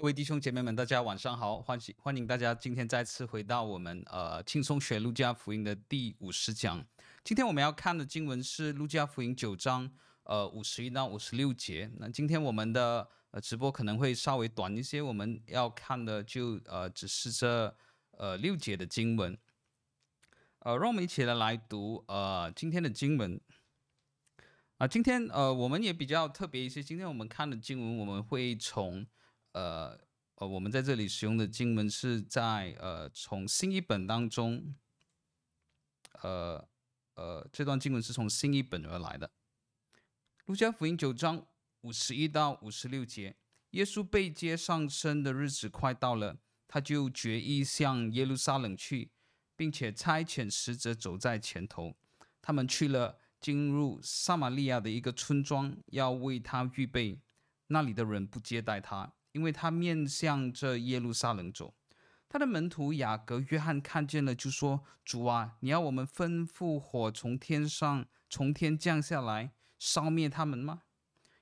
各位弟兄姐妹们，大家晚上好，欢迎欢迎大家今天再次回到我们呃轻松学路加福音的第五十讲。今天我们要看的经文是路加福音九章呃五十一到五十六节。那今天我们的呃直播可能会稍微短一些，我们要看的就呃只是这呃六节的经文。呃，让我们一起来来读呃今天的经文。啊、今天呃我们也比较特别一些，今天我们看的经文我们会从。呃呃，我们在这里使用的经文是在呃从新译本当中，呃呃这段经文是从新译本而来的。路加福音九章五十一到五十六节，耶稣被接上升的日子快到了，他就决意向耶路撒冷去，并且差遣使者走在前头。他们去了，进入撒玛利亚的一个村庄，要为他预备，那里的人不接待他。因为他面向着耶路撒冷走，他的门徒雅各、约翰看见了，就说：“主啊，你要我们吩咐火从天上从天降下来，烧灭他们吗？”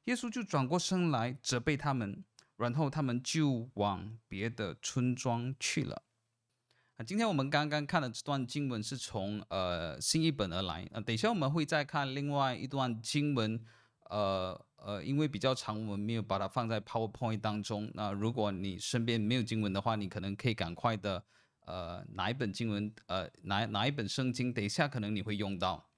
耶稣就转过身来责备他们，然后他们就往别的村庄去了。啊，今天我们刚刚看的这段经文是从呃新译本而来啊，等一下我们会再看另外一段经文。呃呃，因为比较长，我们没有把它放在 PowerPoint 当中。那如果你身边没有经文的话，你可能可以赶快的呃拿一本经文，呃拿拿一本圣经，等一下可能你会用到。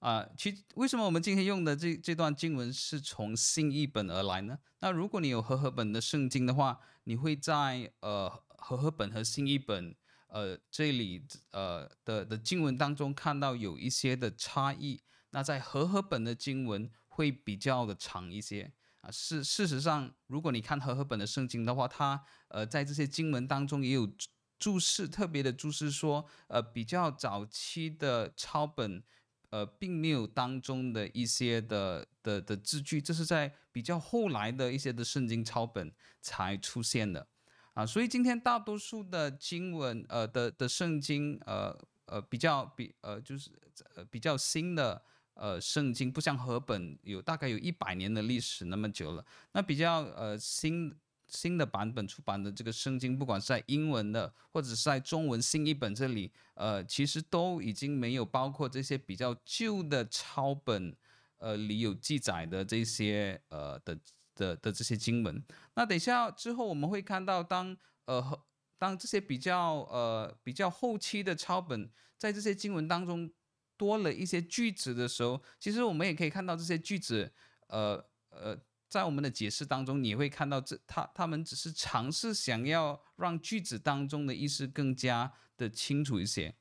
啊、呃，其为什么我们今天用的这这段经文是从新译本而来呢？那如果你有和合本的圣经的话，你会在呃和合本和新译本呃这里呃的的经文当中看到有一些的差异。那在和合本的经文会比较的长一些啊，事事实上，如果你看和合本的圣经的话，它呃在这些经文当中也有注释，特别的注释说，呃比较早期的抄本，呃并没有当中的一些的的的字句，这是在比较后来的一些的圣经抄本才出现的啊，所以今天大多数的经文呃的的圣经呃呃比较比呃就是呃比较新的。呃，圣经不像和本有大概有一百年的历史那么久了，那比较呃新新的版本出版的这个圣经，不管是在英文的或者是在中文新译本这里，呃，其实都已经没有包括这些比较旧的抄本，呃里有记载的这些呃的的的这些经文。那等下之后我们会看到当，当呃当这些比较呃比较后期的抄本在这些经文当中。多了一些句子的时候，其实我们也可以看到这些句子，呃呃，在我们的解释当中，你会看到这他他们只是尝试想要让句子当中的意思更加的清楚一些。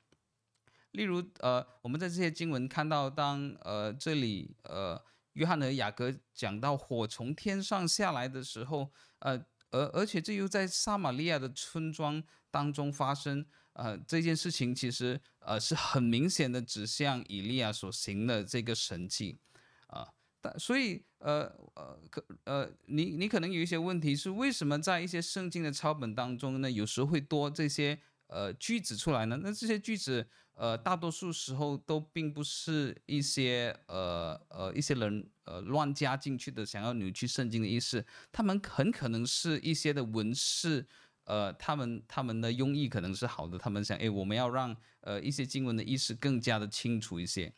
例如，呃，我们在这些经文看到当，呃这里呃约翰和雅各讲到火从天上下来的时候，呃。而而且这又在撒玛利亚的村庄当中发生，呃，这件事情其实呃是很明显的指向以利亚所行的这个神迹，啊、但所以呃呃可呃你你可能有一些问题是为什么在一些圣经的抄本当中呢，有时候会多这些呃句子出来呢？那这些句子。呃，大多数时候都并不是一些呃呃一些人呃乱加进去的，想要扭曲圣经的意思。他们很可能是一些的文士，呃，他们他们的用意可能是好的，他们想，哎，我们要让呃一些经文的意思更加的清楚一些，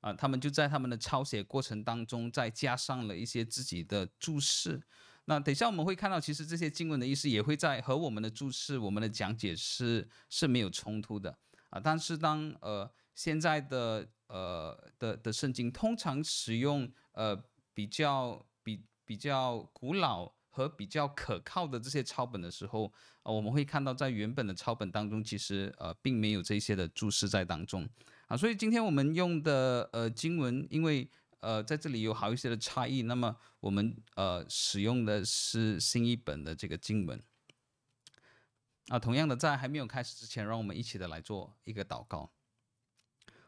啊、他们就在他们的抄写过程当中再加上了一些自己的注释。那等下我们会看到，其实这些经文的意思也会在和我们的注释、我们的讲解是是没有冲突的。啊，但是当呃现在的呃的的圣经通常使用呃比较比比较古老和比较可靠的这些抄本的时候，啊，我们会看到在原本的抄本当中，其实呃并没有这些的注释在当中啊，所以今天我们用的呃经文，因为呃在这里有好一些的差异，那么我们呃使用的是新一本的这个经文。啊，同样的，在还没有开始之前，让我们一起的来做一个祷告。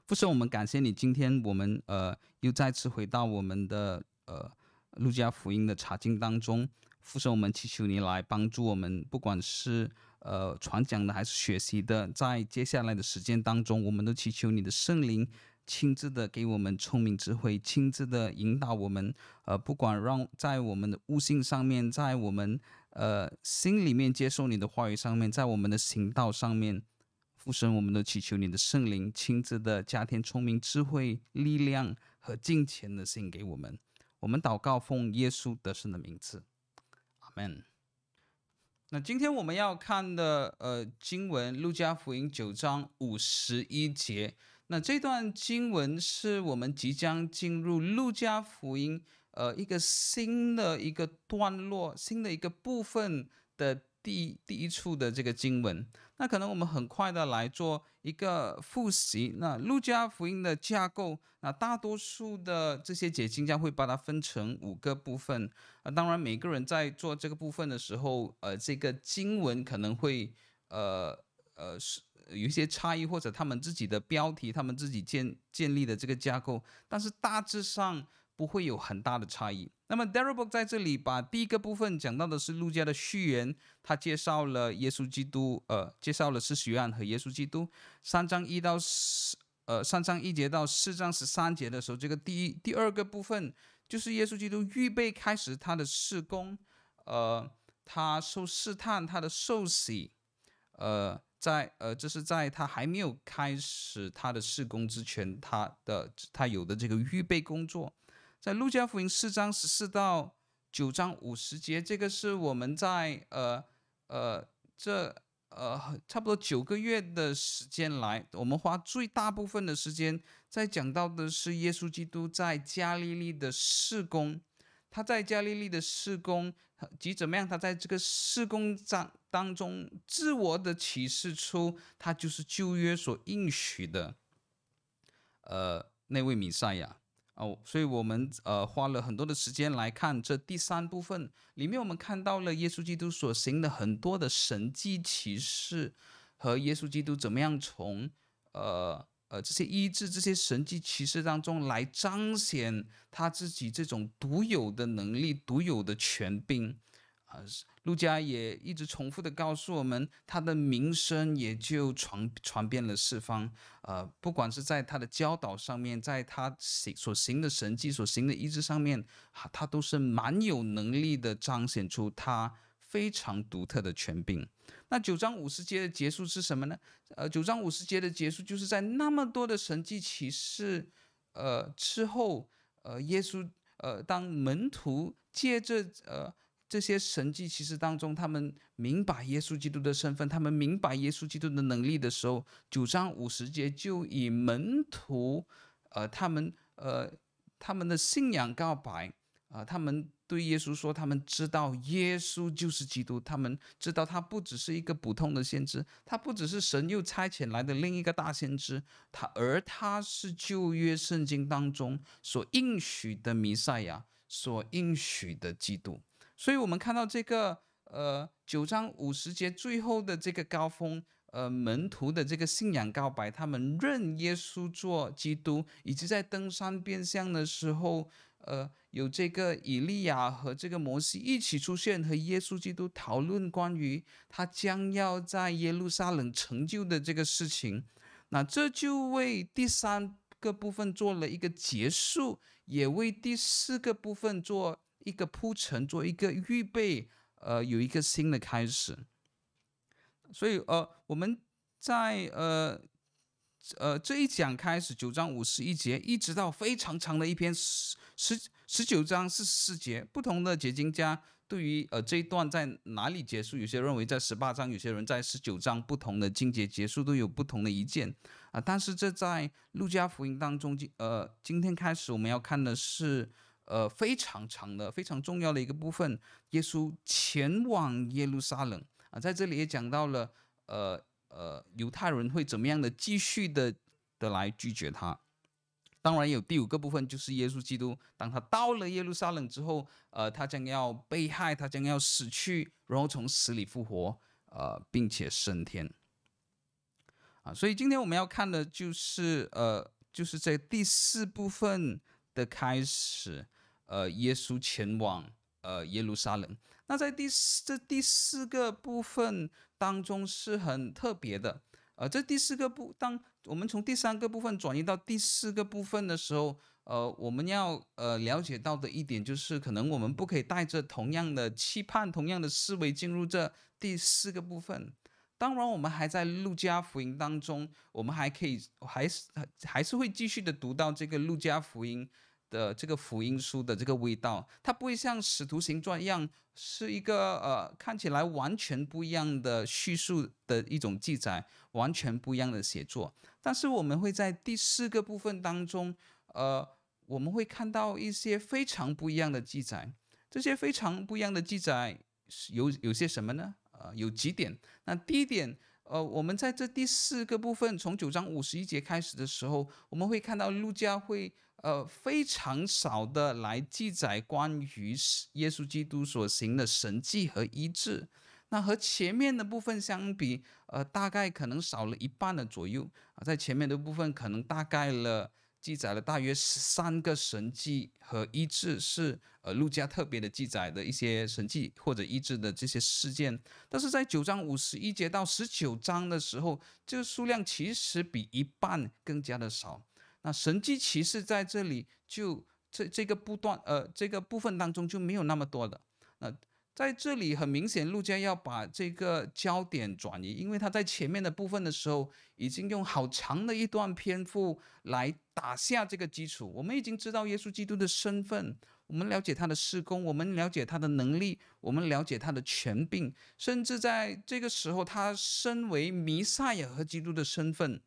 父神，我们感谢你，今天我们呃又再次回到我们的呃路加福音的查经当中。父神，我们祈求你来帮助我们，不管是呃传讲的还是学习的，在接下来的时间当中，我们都祈求你的圣灵亲自的给我们聪明智慧，亲自的引导我们。呃，不管让在我们的悟性上面，在我们呃心里面接受你的话语上面，在我们的行道上面，父神，我们都祈求你的圣灵亲自的加添聪明智慧、力量和金钱的心给我们。我们祷告，奉耶稣得胜的名字，man。那今天我们要看的呃经文，路加福音九章五十一节。那这段经文是我们即将进入路加福音呃一个新的一个段落，新的一个部分的第一第一处的这个经文。那可能我们很快的来做一个复习。那路加福音的架构，那大多数的这些解经家会把它分成五个部分。啊，当然每个人在做这个部分的时候，呃，这个经文可能会呃呃是有一些差异，或者他们自己的标题，他们自己建建立的这个架构，但是大致上。不会有很大的差异。那么 Darrybook 在这里把第一个部分讲到的是路加的序言，他介绍了耶稣基督，呃，介绍了施洗约翰和耶稣基督。三章一到四，呃，三章一节到四章十三节的时候，这个第一第二个部分就是耶稣基督预备开始他的事工，呃，他受试探，他的受洗，呃，在呃，这是在他还没有开始他的事工之前，他的他有的这个预备工作。在路加福音四章十四到九章五十节，这个是我们在呃呃这呃差不多九个月的时间来，我们花最大部分的时间在讲到的是耶稣基督在加利利的事工。他在加利利的事工及怎么样？他在这个事工当当中自我的启示出，他就是旧约所应许的呃那位弥赛亚。哦，所以我们呃花了很多的时间来看这第三部分，里面我们看到了耶稣基督所行的很多的神迹奇事，和耶稣基督怎么样从呃呃这些医治这些神迹奇事当中来彰显他自己这种独有的能力、独有的权柄。啊，路加也一直重复的告诉我们，他的名声也就传传遍了四方。呃，不管是在他的教导上面，在他行所行的神迹、所行的医治上面，哈，他都是蛮有能力的，彰显出他非常独特的权柄。那九章五十节的结束是什么呢？呃，九章五十节的结束就是在那么多的神迹启示，呃之后，呃，耶稣，呃，当门徒借着，呃。这些神迹其实当中，他们明白耶稣基督的身份，他们明白耶稣基督的能力的时候，九章五十节就以门徒，呃，他们呃他们的信仰告白，啊、他们对耶稣说，他们知道耶稣就是基督，他们知道他不只是一个普通的先知，他不只是神又差遣来的另一个大先知，他而他是旧约圣经当中所应许的弥赛亚，所应许的基督。所以，我们看到这个，呃，九章五十节最后的这个高峰，呃，门徒的这个信仰告白，他们认耶稣做基督，以及在登山变相的时候，呃，有这个以利亚和这个摩西一起出现，和耶稣基督讨论关于他将要在耶路撒冷成就的这个事情。那这就为第三个部分做了一个结束，也为第四个部分做。一个铺陈，做一个预备，呃，有一个新的开始。所以，呃，我们在呃呃这一讲开始，九章五十一节，一直到非常长的一篇十十十九章四十四节，不同的解经家对于呃这一段在哪里结束，有些认为在十八章，有些人在十九章，不同的经节结束都有不同的意见啊、但是这在路加福音当中，今呃，今天开始我们要看的是。呃，非常长的、非常重要的一个部分，耶稣前往耶路撒冷啊，在这里也讲到了，呃呃，犹太人会怎么样的继续的的来拒绝他。当然有第五个部分，就是耶稣基督，当他到了耶路撒冷之后，呃，他将要被害，他将要死去，然后从死里复活，呃，并且升天。啊，所以今天我们要看的就是，呃，就是在第四部分的开始。呃，耶稣前往呃耶路撒冷。那在第四这第四个部分当中是很特别的。呃，这第四个部当我们从第三个部分转移到第四个部分的时候，呃，我们要呃了解到的一点就是，可能我们不可以带着同样的期盼、同样的思维进入这第四个部分。当然，我们还在路加福音当中，我们还可以还是还是会继续的读到这个路加福音的这个福音书的这个味道，它不会像使徒行传一样是一个呃看起来完全不一样的叙述的一种记载，完全不一样的写作。但是我们会在第四个部分当中，呃，我们会看到一些非常不一样的记载。这些非常不一样的记载有有些什么呢？呃，有几点。那第一点，呃，我们在这第四个部分，从九章五十一节开始的时候，我们会看到路加会呃非常少的来记载关于耶稣基督所行的神迹和医治。那和前面的部分相比，呃，大概可能少了一半的左右啊，在前面的部分可能大概了。记载了大约十三个神迹和医治，是呃路加特别的记载的一些神迹或者医治的这些事件。但是在九章五十一节到十九章的时候，这个数量其实比一半更加的少。那神迹其实在这里就这这个不断呃这个部分当中就没有那么多了。那在这里很明显，路加要把这个焦点转移，因为他在前面的部分的时候，已经用好长的一段篇幅来打下这个基础。我们已经知道耶稣基督的身份，我们了解他的事工，我们了解他的能力，我们了解他的权柄，甚至在这个时候，他身为弥赛亚和基督的身份，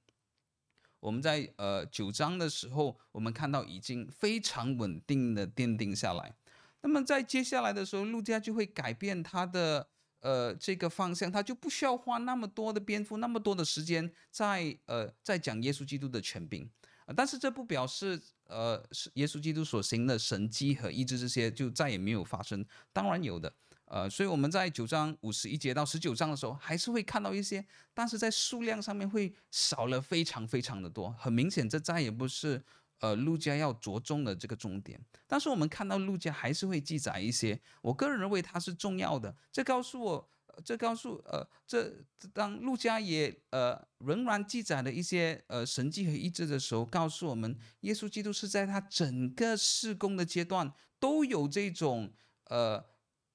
我们在呃九章的时候，我们看到已经非常稳定的奠定下来。那么在接下来的时候，路加就会改变他的呃这个方向，他就不需要花那么多的篇幅、那么多的时间在呃在讲耶稣基督的权柄，但是这不表示呃耶稣基督所行的神迹和医治这些就再也没有发生，当然有的，呃，所以我们在九章五十一节到十九章的时候，还是会看到一些，但是在数量上面会少了非常非常的多，很明显这再也不是。呃，路加要着重的这个重点，但是我们看到路加还是会记载一些，我个人认为它是重要的。这告诉我，这告诉呃，这当路加也呃仍然记载了一些呃神迹和医治的时候，告诉我们，耶稣基督是在他整个事工的阶段都有这种呃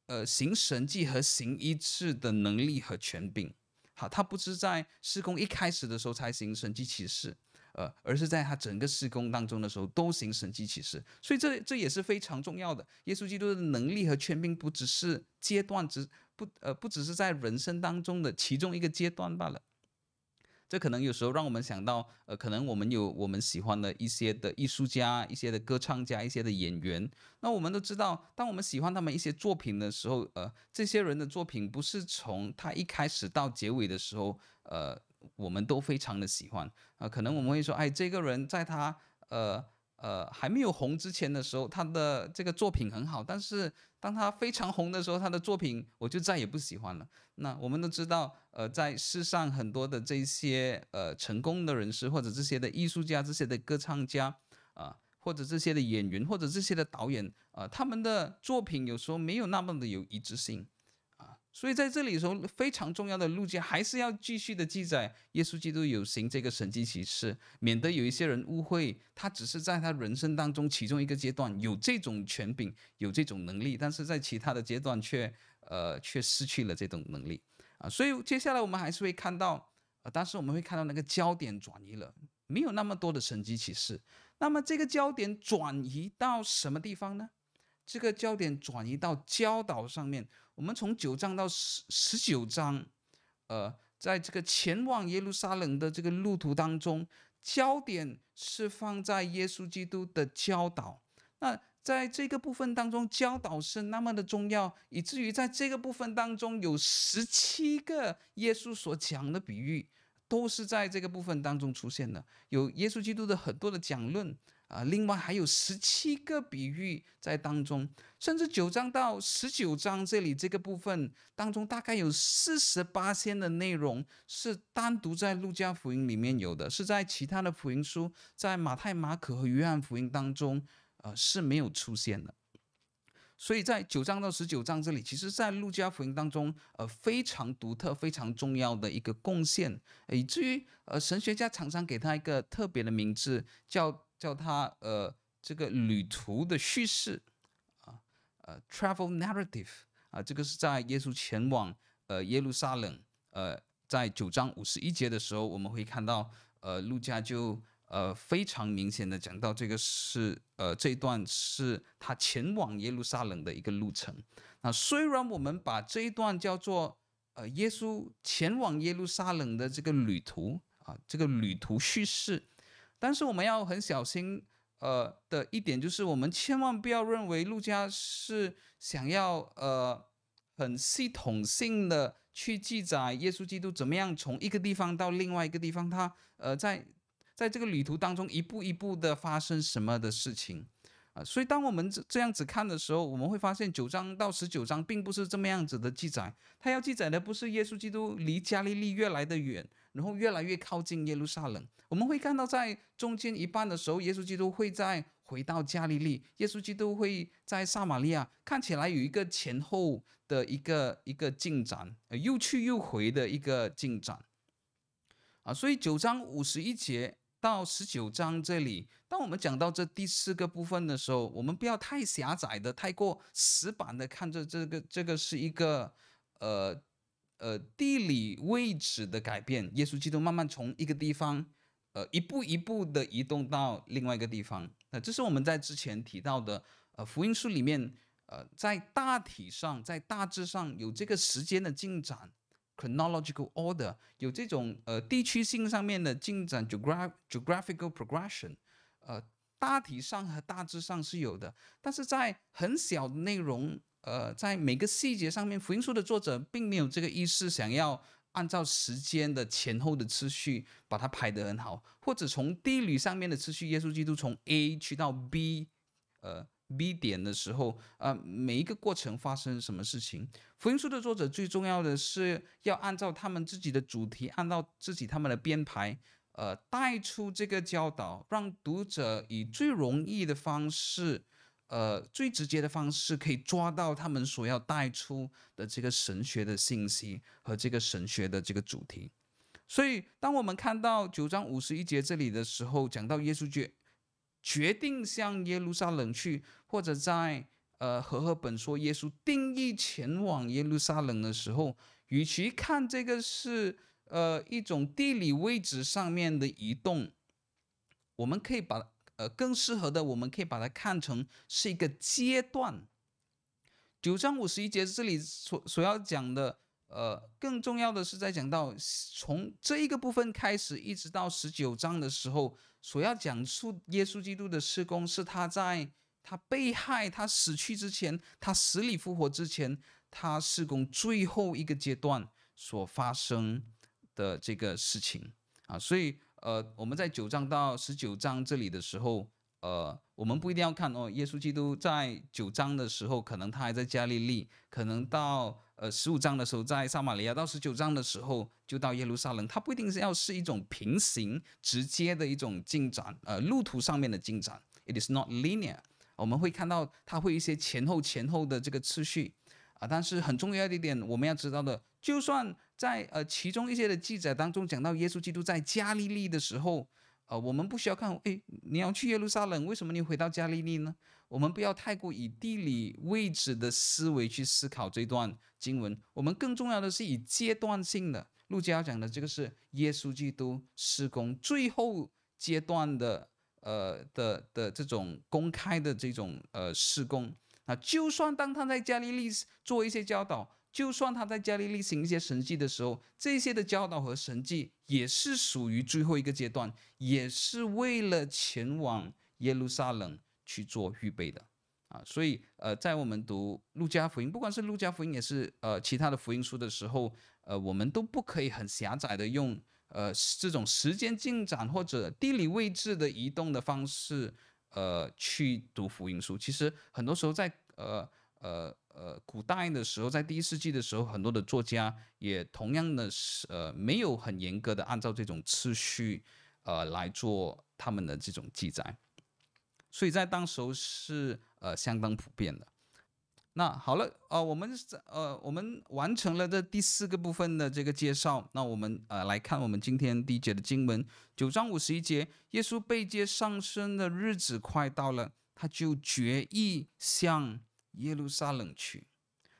呃行神迹和行医治的能力和权柄。好，他不是在施工一开始的时候才行神迹启示。呃，而是在他整个施工当中的时候，都行神迹启示，所以这这也是非常重要的。耶稣基督的能力和权柄，不只是阶段，只不呃不只是在人生当中的其中一个阶段罢了。这可能有时候让我们想到，呃，可能我们有我们喜欢的一些的艺术家、一些的歌唱家、一些的演员。那我们都知道，当我们喜欢他们一些作品的时候，呃，这些人的作品不是从他一开始到结尾的时候，呃。我们都非常的喜欢啊、呃，可能我们会说，哎，这个人在他呃呃还没有红之前的时候，他的这个作品很好，但是当他非常红的时候，他的作品我就再也不喜欢了。那我们都知道，呃，在世上很多的这些呃成功的人士，或者这些的艺术家、这些的歌唱家啊、或者这些的演员，或者这些的导演啊、呃，他们的作品有时候没有那么的有一致性。所以在这里的时候，非常重要的路径还是要继续的记载耶稣基督有行这个神迹奇事，免得有一些人误会他只是在他人生当中其中一个阶段有这种权柄、有这种能力，但是在其他的阶段却呃却失去了这种能力啊。所以接下来我们还是会看到，呃，但是我们会看到那个焦点转移了，没有那么多的神迹奇事。那么这个焦点转移到什么地方呢？这个焦点转移到教导上面。我们从九章到十十九章，呃，在这个前往耶路撒冷的这个路途当中，焦点是放在耶稣基督的教导。那在这个部分当中，教导是那么的重要，以至于在这个部分当中有十七个耶稣所讲的比喻，都是在这个部分当中出现的。有耶稣基督的很多的讲论。啊，另外还有十七个比喻在当中，甚至九章到十九章这里这个部分当中，大概有四十八篇的内容是单独在路加福音里面有的，是在其他的福音书，在马太、马可和约翰福音当中，呃是没有出现的。所以在九章到十九章这里，其实，在路加福音当中，呃，非常独特、非常重要的一个贡献，以至于呃，神学家常常给他一个特别的名字，叫叫他呃，这个旅途的叙事啊，呃，travel narrative 啊，这个是在耶稣前往呃耶路撒冷，呃，在九章五十一节的时候，我们会看到呃，路加就。呃，非常明显的讲到这个是呃这一段是他前往耶路撒冷的一个路程。那虽然我们把这一段叫做呃耶稣前往耶路撒冷的这个旅途啊，这个旅途叙事，但是我们要很小心呃的一点就是，我们千万不要认为路加是想要呃很系统性的去记载耶稣基督怎么样从一个地方到另外一个地方，他呃在。在这个旅途当中，一步一步的发生什么的事情啊？所以当我们这这样子看的时候，我们会发现九章到十九章并不是这么样子的记载。他要记载的不是耶稣基督离加利利越来的远，然后越来越靠近耶路撒冷。我们会看到在中间一半的时候，耶稣基督会在回到加利利，耶稣基督会在撒玛利亚，看起来有一个前后的一个一个进展，又去又回的一个进展啊。所以九章五十一节。到十九章这里，当我们讲到这第四个部分的时候，我们不要太狭窄的、太过死板的看着这个，这个是一个呃呃地理位置的改变。耶稣基督慢慢从一个地方，呃一步一步的移动到另外一个地方。那这是我们在之前提到的，呃福音书里面，呃在大体上，在大致上有这个时间的进展。chronological order 有这种呃地区性上面的进展 （geographical progression，呃大体上和大致上是有的，但是在很小的内容，呃在每个细节上面，福音书的作者并没有这个意思，想要按照时间的前后的次序把它排得很好，或者从地理上面的次序，耶稣基督从 A 去到 B，呃。B 点的时候，呃，每一个过程发生什么事情？福音书的作者最重要的是要按照他们自己的主题，按照自己他们的编排，呃，带出这个教导，让读者以最容易的方式，呃，最直接的方式，可以抓到他们所要带出的这个神学的信息和这个神学的这个主题。所以，当我们看到九章五十一节这里的时候，讲到耶稣决。决定向耶路撒冷去，或者在呃和合本说耶稣定义前往耶路撒冷的时候，与其看这个是呃一种地理位置上面的移动，我们可以把呃更适合的，我们可以把它看成是一个阶段。九章五十一节这里所所要讲的，呃，更重要的是在讲到从这一个部分开始，一直到十九章的时候。所要讲述耶稣基督的施工，是他在他被害、他死去之前，他死里复活之前，他施工最后一个阶段所发生的这个事情啊。所以，呃，我们在九章到十九章这里的时候，呃，我们不一定要看哦，耶稣基督在九章的时候，可能他还在加利利，可能到。呃，十五章的时候在撒玛利亚，到十九章的时候就到耶路撒冷。它不一定是要是一种平行直接的一种进展，呃，路途上面的进展。It is not linear。我们会看到它会一些前后前后的这个次序啊、但是很重要的一点，我们要知道的，就算在呃其中一些的记载当中讲到耶稣基督在加利利的时候，呃，我们不需要看，诶，你要去耶路撒冷，为什么你回到加利利呢？我们不要太过以地理位置的思维去思考这段经文，我们更重要的是以阶段性的。路加讲的这个是耶稣基督施工最后阶段的，呃的的这种公开的这种呃施工。那就算当他在加利利做一些教导，就算他在加利利行一些神迹的时候，这些的教导和神迹也是属于最后一个阶段，也是为了前往耶路撒冷。去做预备的啊，所以呃，在我们读路加福音，不管是路加福音也是呃其他的福音书的时候，呃，我们都不可以很狭窄的用呃这种时间进展或者地理位置的移动的方式呃去读福音书。其实很多时候在呃呃呃古代的时候，在第一世纪的时候，很多的作家也同样的是呃没有很严格的按照这种次序呃来做他们的这种记载。所以在当时候是呃相当普遍的。那好了，呃，我们呃，我们完成了这第四个部分的这个介绍。那我们呃来看我们今天第一节的经文，九章五十一节，耶稣被接上升的日子快到了，他就决意向耶路撒冷去。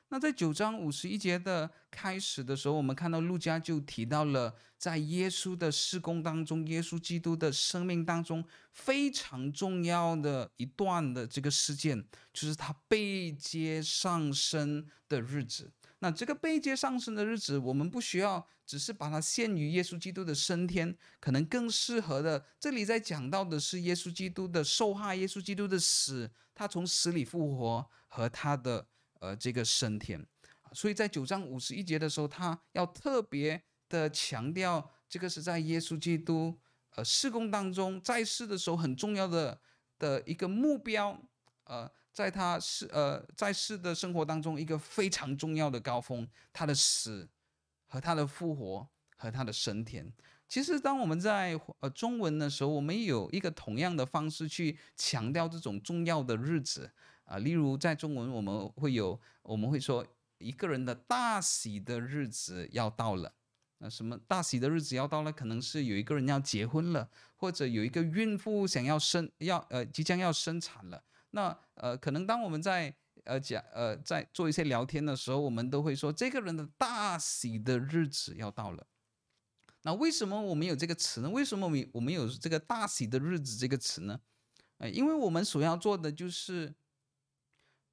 那在九章五十一节的开始的时候，我们看到路加就提到了，在耶稣的事工当中，耶稣基督的生命当中非常重要的一段的这个事件，就是他被接上升的日子。那这个被接上升的日子，我们不需要只是把它限于耶稣基督的升天，可能更适合的，这里在讲到的是耶稣基督的受害，耶稣基督的死，他从死里复活和他的。呃，这个升天，所以在九章五十一节的时候，他要特别的强调，这个是在耶稣基督呃事工当中在世的时候很重要的的一个目标，呃，在他世呃在世的生活当中一个非常重要的高峰，他的死和他的复活和他的升天。其实当我们在呃中文的时候，我们有一个同样的方式去强调这种重要的日子。啊，例如在中文我们会有，我们会说一个人的大喜的日子要到了。那什么大喜的日子要到了？可能是有一个人要结婚了，或者有一个孕妇想要生，要呃即将要生产了。那呃可能当我们在呃讲呃在做一些聊天的时候，我们都会说这个人的大喜的日子要到了。那为什么我们有这个词呢？为什么我们我们有这个大喜的日子这个词呢？呃，因为我们所要做的就是。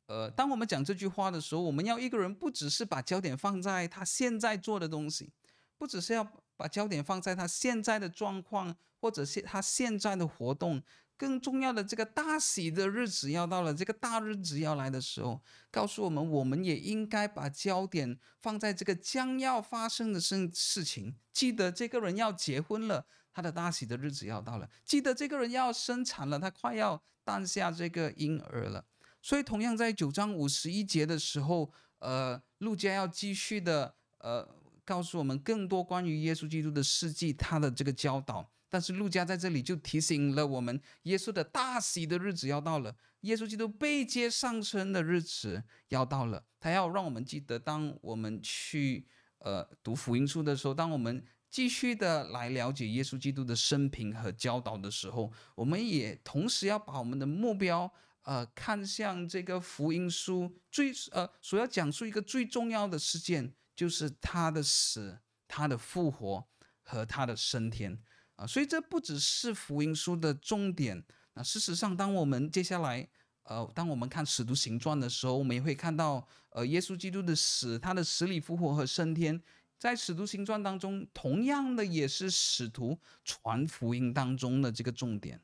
呃，当我们讲这句话的时候，我们要一个人不只是把焦点放在他现在做的东西，不只是要把焦点放在他现在的状况，或者是他现在的活动，更重要的这个大喜的日子要到了，这个大日子要来的时候，告诉我们，我们也应该把焦点放在这个将要发生的事事情。记得这个人要结婚了，他的大喜的日子要到了；记得这个人要生产了，他快要诞下这个婴儿了。所以，同样在九章五十一节的时候，呃，路加要继续的呃告诉我们更多关于耶稣基督的事迹，他的这个教导。但是，路加在这里就提醒了我们，耶稣的大喜的日子要到了，耶稣基督被接上升的日子要到了。他要让我们记得，当我们去呃读福音书的时候，当我们继续的来了解耶稣基督的生平和教导的时候，我们也同时要把我们的目标。呃，看向这个福音书最呃所要讲述一个最重要的事件，就是他的死、他的复活和他的升天啊、所以这不只是福音书的重点。那、事实上，当我们接下来呃，当我们看使徒行传的时候，我们也会看到呃，耶稣基督的死、他的死里复活和升天，在使徒行传当中，同样的也是使徒传福音当中的这个重点。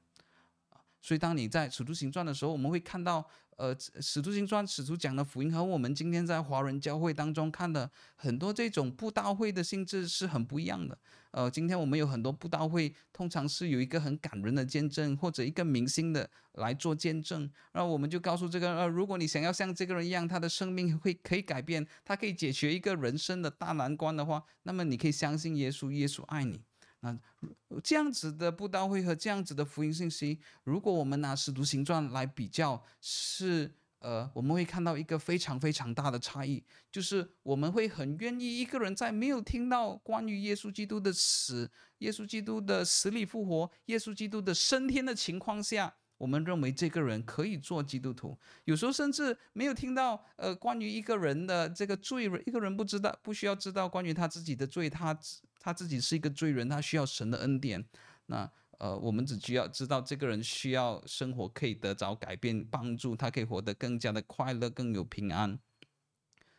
所以，当你在《使徒行传》的时候，我们会看到，呃，《使徒行传》使徒讲的福音和我们今天在华人教会当中看的很多这种布道会的性质是很不一样的。呃，今天我们有很多布道会，通常是有一个很感人的见证，或者一个明星的来做见证，然后我们就告诉这个，呃，如果你想要像这个人一样，他的生命会可以改变，他可以解决一个人生的大难关的话，那么你可以相信耶稣，耶稣爱你。那这样子的布道会和这样子的福音信息，如果我们拿《使徒行传》来比较，是呃，我们会看到一个非常非常大的差异，就是我们会很愿意一个人在没有听到关于耶稣基督的死、耶稣基督的死里复活、耶稣基督的升天的情况下，我们认为这个人可以做基督徒。有时候甚至没有听到呃关于一个人的这个罪，一个人不知道不需要知道关于他自己的罪，他。他自己是一个罪人，他需要神的恩典。那呃，我们只需要知道这个人需要生活可以得着改变、帮助，他可以活得更加的快乐、更有平安。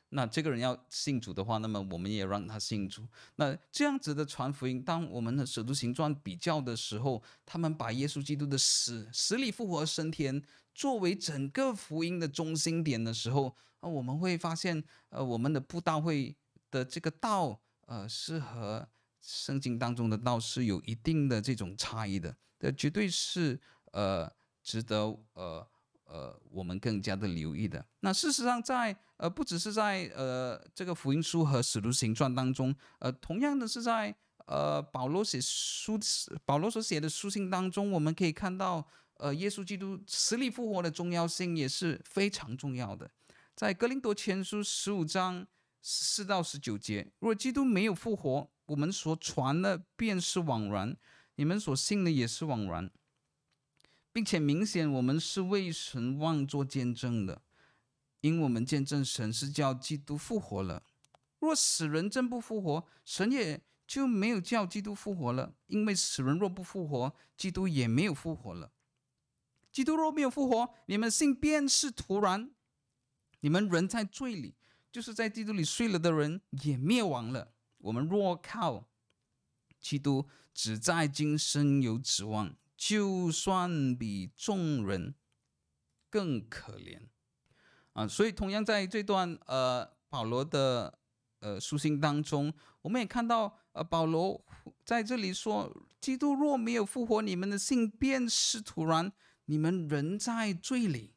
那这个人要信主的话，那么我们也让他信主。那这样子的传福音，当我们的使徒行传比较的时候，他们把耶稣基督的死、死里复活、升天作为整个福音的中心点的时候，啊，我们会发现，呃，我们的布道会的这个道。呃，是和圣经当中的道是有一定的这种差异的，这绝对是呃值得呃呃我们更加的留意的。那事实上在，呃不只是在呃这个福音书和使徒行传当中，呃同样的是在呃保罗写书保罗所写的书信当中，我们可以看到呃耶稣基督死里复活的重要性也是非常重要的。在格林多前书十五章四到十九节，若基督没有复活，我们所传的便是枉然，你们所信的也是枉然，并且明显我们是为神望作见证的，因我们见证神是叫基督复活了。若死人真不复活，神也就没有叫基督复活了，因为死人若不复活，基督也没有复活了。基督若没有复活，你们信便是徒然。你们人在罪里，就是在基督里睡了的人也灭亡了。我们若靠基督，只在今生有指望，就算比众人更可怜啊！所以，同样在这段呃保罗的呃书信当中，我们也看到呃保罗在这里说：基督若没有复活，你们的信便是徒然，你们人在罪里。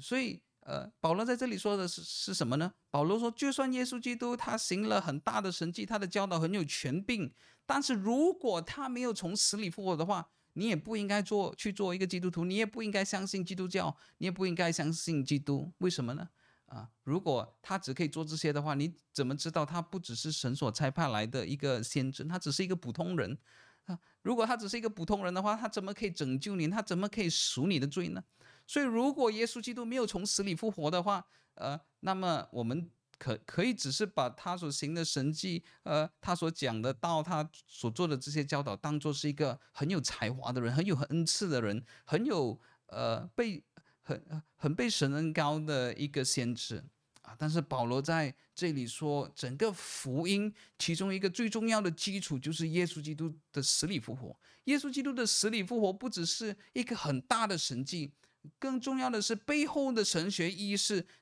所以。呃，保罗在这里说的是是什么呢？保罗说，就算耶稣基督他行了很大的神迹，他的教导很有权柄，但是如果他没有从死里复活的话，你也不应该做去做一个基督徒，你也不应该相信基督教，你也不应该相信基督。为什么呢？啊，如果他只可以做这些的话，你怎么知道他不只是神所差派来的一个先知？他只是一个普通人啊。如果他只是一个普通人的话，他怎么可以拯救你？他怎么可以赎你的罪呢？所以，如果耶稣基督没有从死里复活的话，呃，那么我们可可以只是把他所行的神迹，呃，他所讲的道，他所做的这些教导，当做是一个很有才华的人，很有恩赐的人，很有呃被很很被神恩高的一个先知啊。但是保罗在这里说，整个福音其中一个最重要的基础就是耶稣基督的死里复活。耶稣基督的死里复活不只是一个很大的神迹。更重要的是背后的神学意义，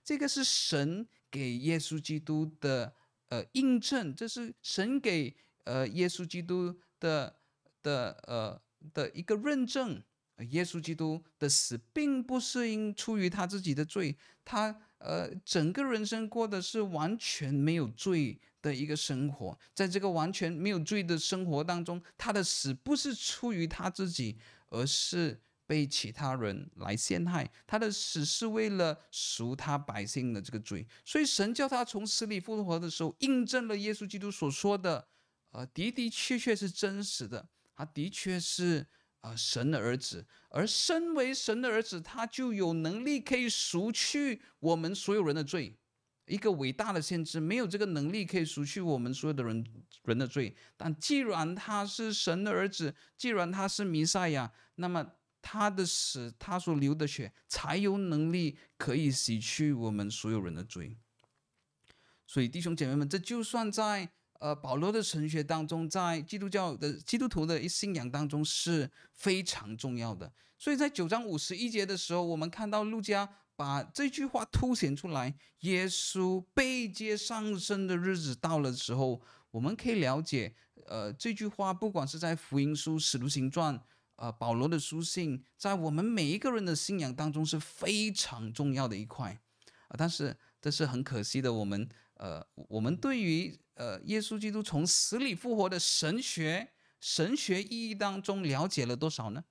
这个是神给耶稣基督的呃印证，这是神给呃耶稣基督的的呃的一个认证。耶稣基督的死并不是因出于他自己的罪，他呃整个人生过的是完全没有罪的一个生活，在这个完全没有罪的生活当中，他的死不是出于他自己，而是。被其他人来陷害，他的死是为了赎他百姓的这个罪，所以神叫他从死里复活的时候，印证了耶稣基督所说的，呃，的的确确是真实的，他的确是呃神的儿子，而身为神的儿子，他就有能力可以赎去我们所有人的罪。一个伟大的先知没有这个能力可以赎去我们所有的人人的罪，但既然他是神的儿子，既然他是弥赛亚，那么。他的死，他所流的血，才有能力可以洗去我们所有人的罪。所以弟兄姐妹们，这就算在呃保罗的神学当中，在基督教的基督徒的信仰当中是非常重要的。所以在九章五十一节的时候，我们看到路加把这句话凸显出来：耶稣被接上升的日子到了时候，我们可以了解，呃，这句话不管是在福音书、使徒行传。呃，保罗的书信在我们每一个人的信仰当中是非常重要的一块，啊、但是这是很可惜的，我们呃，我们对于呃耶稣基督从死里复活的神学神学意义当中了解了多少呢？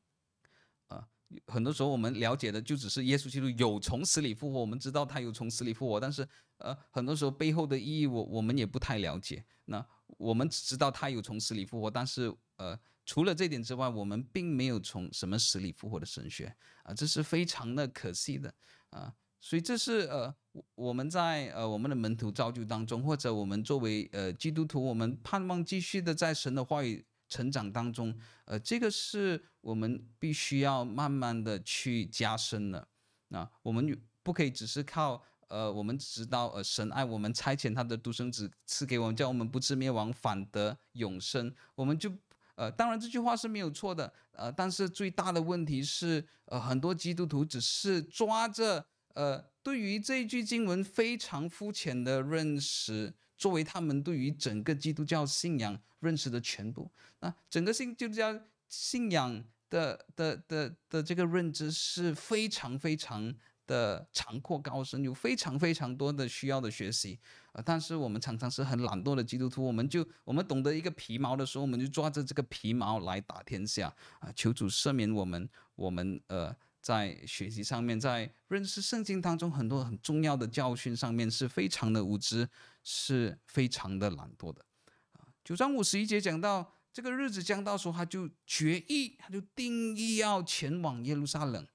呃，很多时候我们了解的就只是耶稣基督有从死里复活，我们知道他有从死里复活，但是呃，很多时候背后的意义我我们也不太了解。那我们只知道他有从死里复活，但是呃。除了这点之外，我们并没有从什么死里复活的神学啊，这是非常的可惜的啊。所以这是呃，我们在呃我们的门徒造就当中，或者我们作为呃基督徒，我们盼望继续的在神的话语成长当中，呃，这个是我们必须要慢慢的去加深的。啊，我们不可以只是靠呃，我们知道呃神爱我们，差遣他的独生子赐给我们，叫我们不至灭亡，反得永生，我们就。呃，当然这句话是没有错的，呃，但是最大的问题是，呃，很多基督徒只是抓着，呃，对于这一句经文非常肤浅的认识，作为他们对于整个基督教信仰认识的全部。那整个信基督教信仰的的的，的这个认知是非常非常。的长阔高深，有非常非常多的需要的学习，呃，但是我们常常是很懒惰的基督徒，我们就我们懂得一个皮毛的时候，我们就抓着这个皮毛来打天下啊！求主赦免我们，我们呃在学习上面，在认识圣经当中很多很重要的教训上面是非常的无知，是非常的懒惰的。啊九章五十一节讲到这个日子将到时候，他就决意，他就定义要前往耶路撒冷。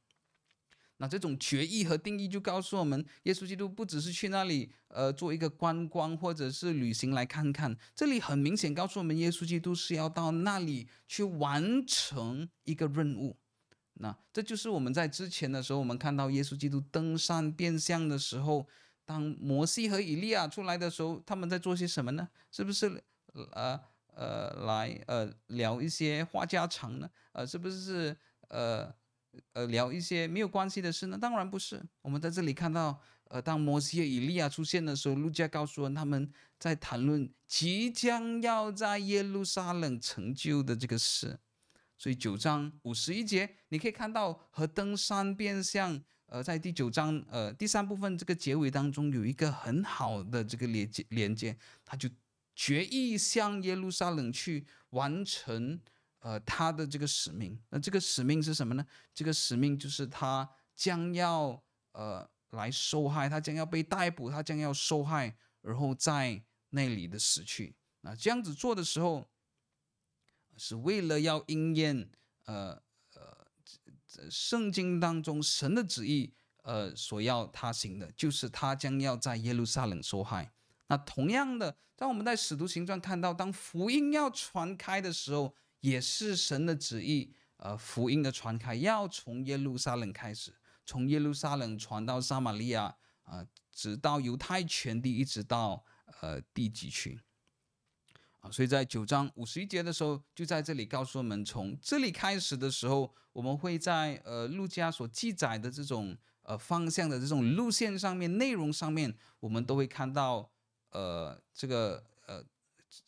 那这种决议和定义就告诉我们，耶稣基督不只是去那里呃做一个观光或者是旅行来看看，这里很明显告诉我们，耶稣基督是要到那里去完成一个任务。那这就是我们在之前的时候，我们看到耶稣基督登山变相的时候，当摩西和以利亚出来的时候，他们在做些什么呢？是不是呃呃来呃聊一些话家常呢？呃，是不是呃呃聊一些没有关系的事呢？当然不是。我们在这里看到，呃，当摩西和以利亚出现的时候，路加告诉我们他们在谈论即将要在耶路撒冷成就的这个事。所以九章五十一节，你可以看到和登山变像，呃，在第九章呃第三部分这个结尾当中有一个很好的这个连接连接，他就决意向耶路撒冷去完成呃他的这个使命。那这个使命是什么呢？这个使命就是他将要呃来受害，他将要被逮捕，他将要受害，然后在那里的死去。那这样子做的时候。是为了要应验，呃呃，圣经当中神的旨意，呃，所要他行的，就是他将要在耶路撒冷受害。那同样的，当我们在使徒行传看到，当福音要传开的时候，也是神的旨意，呃，福音的传开要从耶路撒冷开始，从耶路撒冷传到撒玛利亚，啊、呃，直到犹太全地，一直到呃地极去。啊，所以在九章五十一节的时候，就在这里告诉我们，从这里开始的时候，我们会在呃路加所记载的这种呃方向的这种路线上面、内容上面，我们都会看到呃这个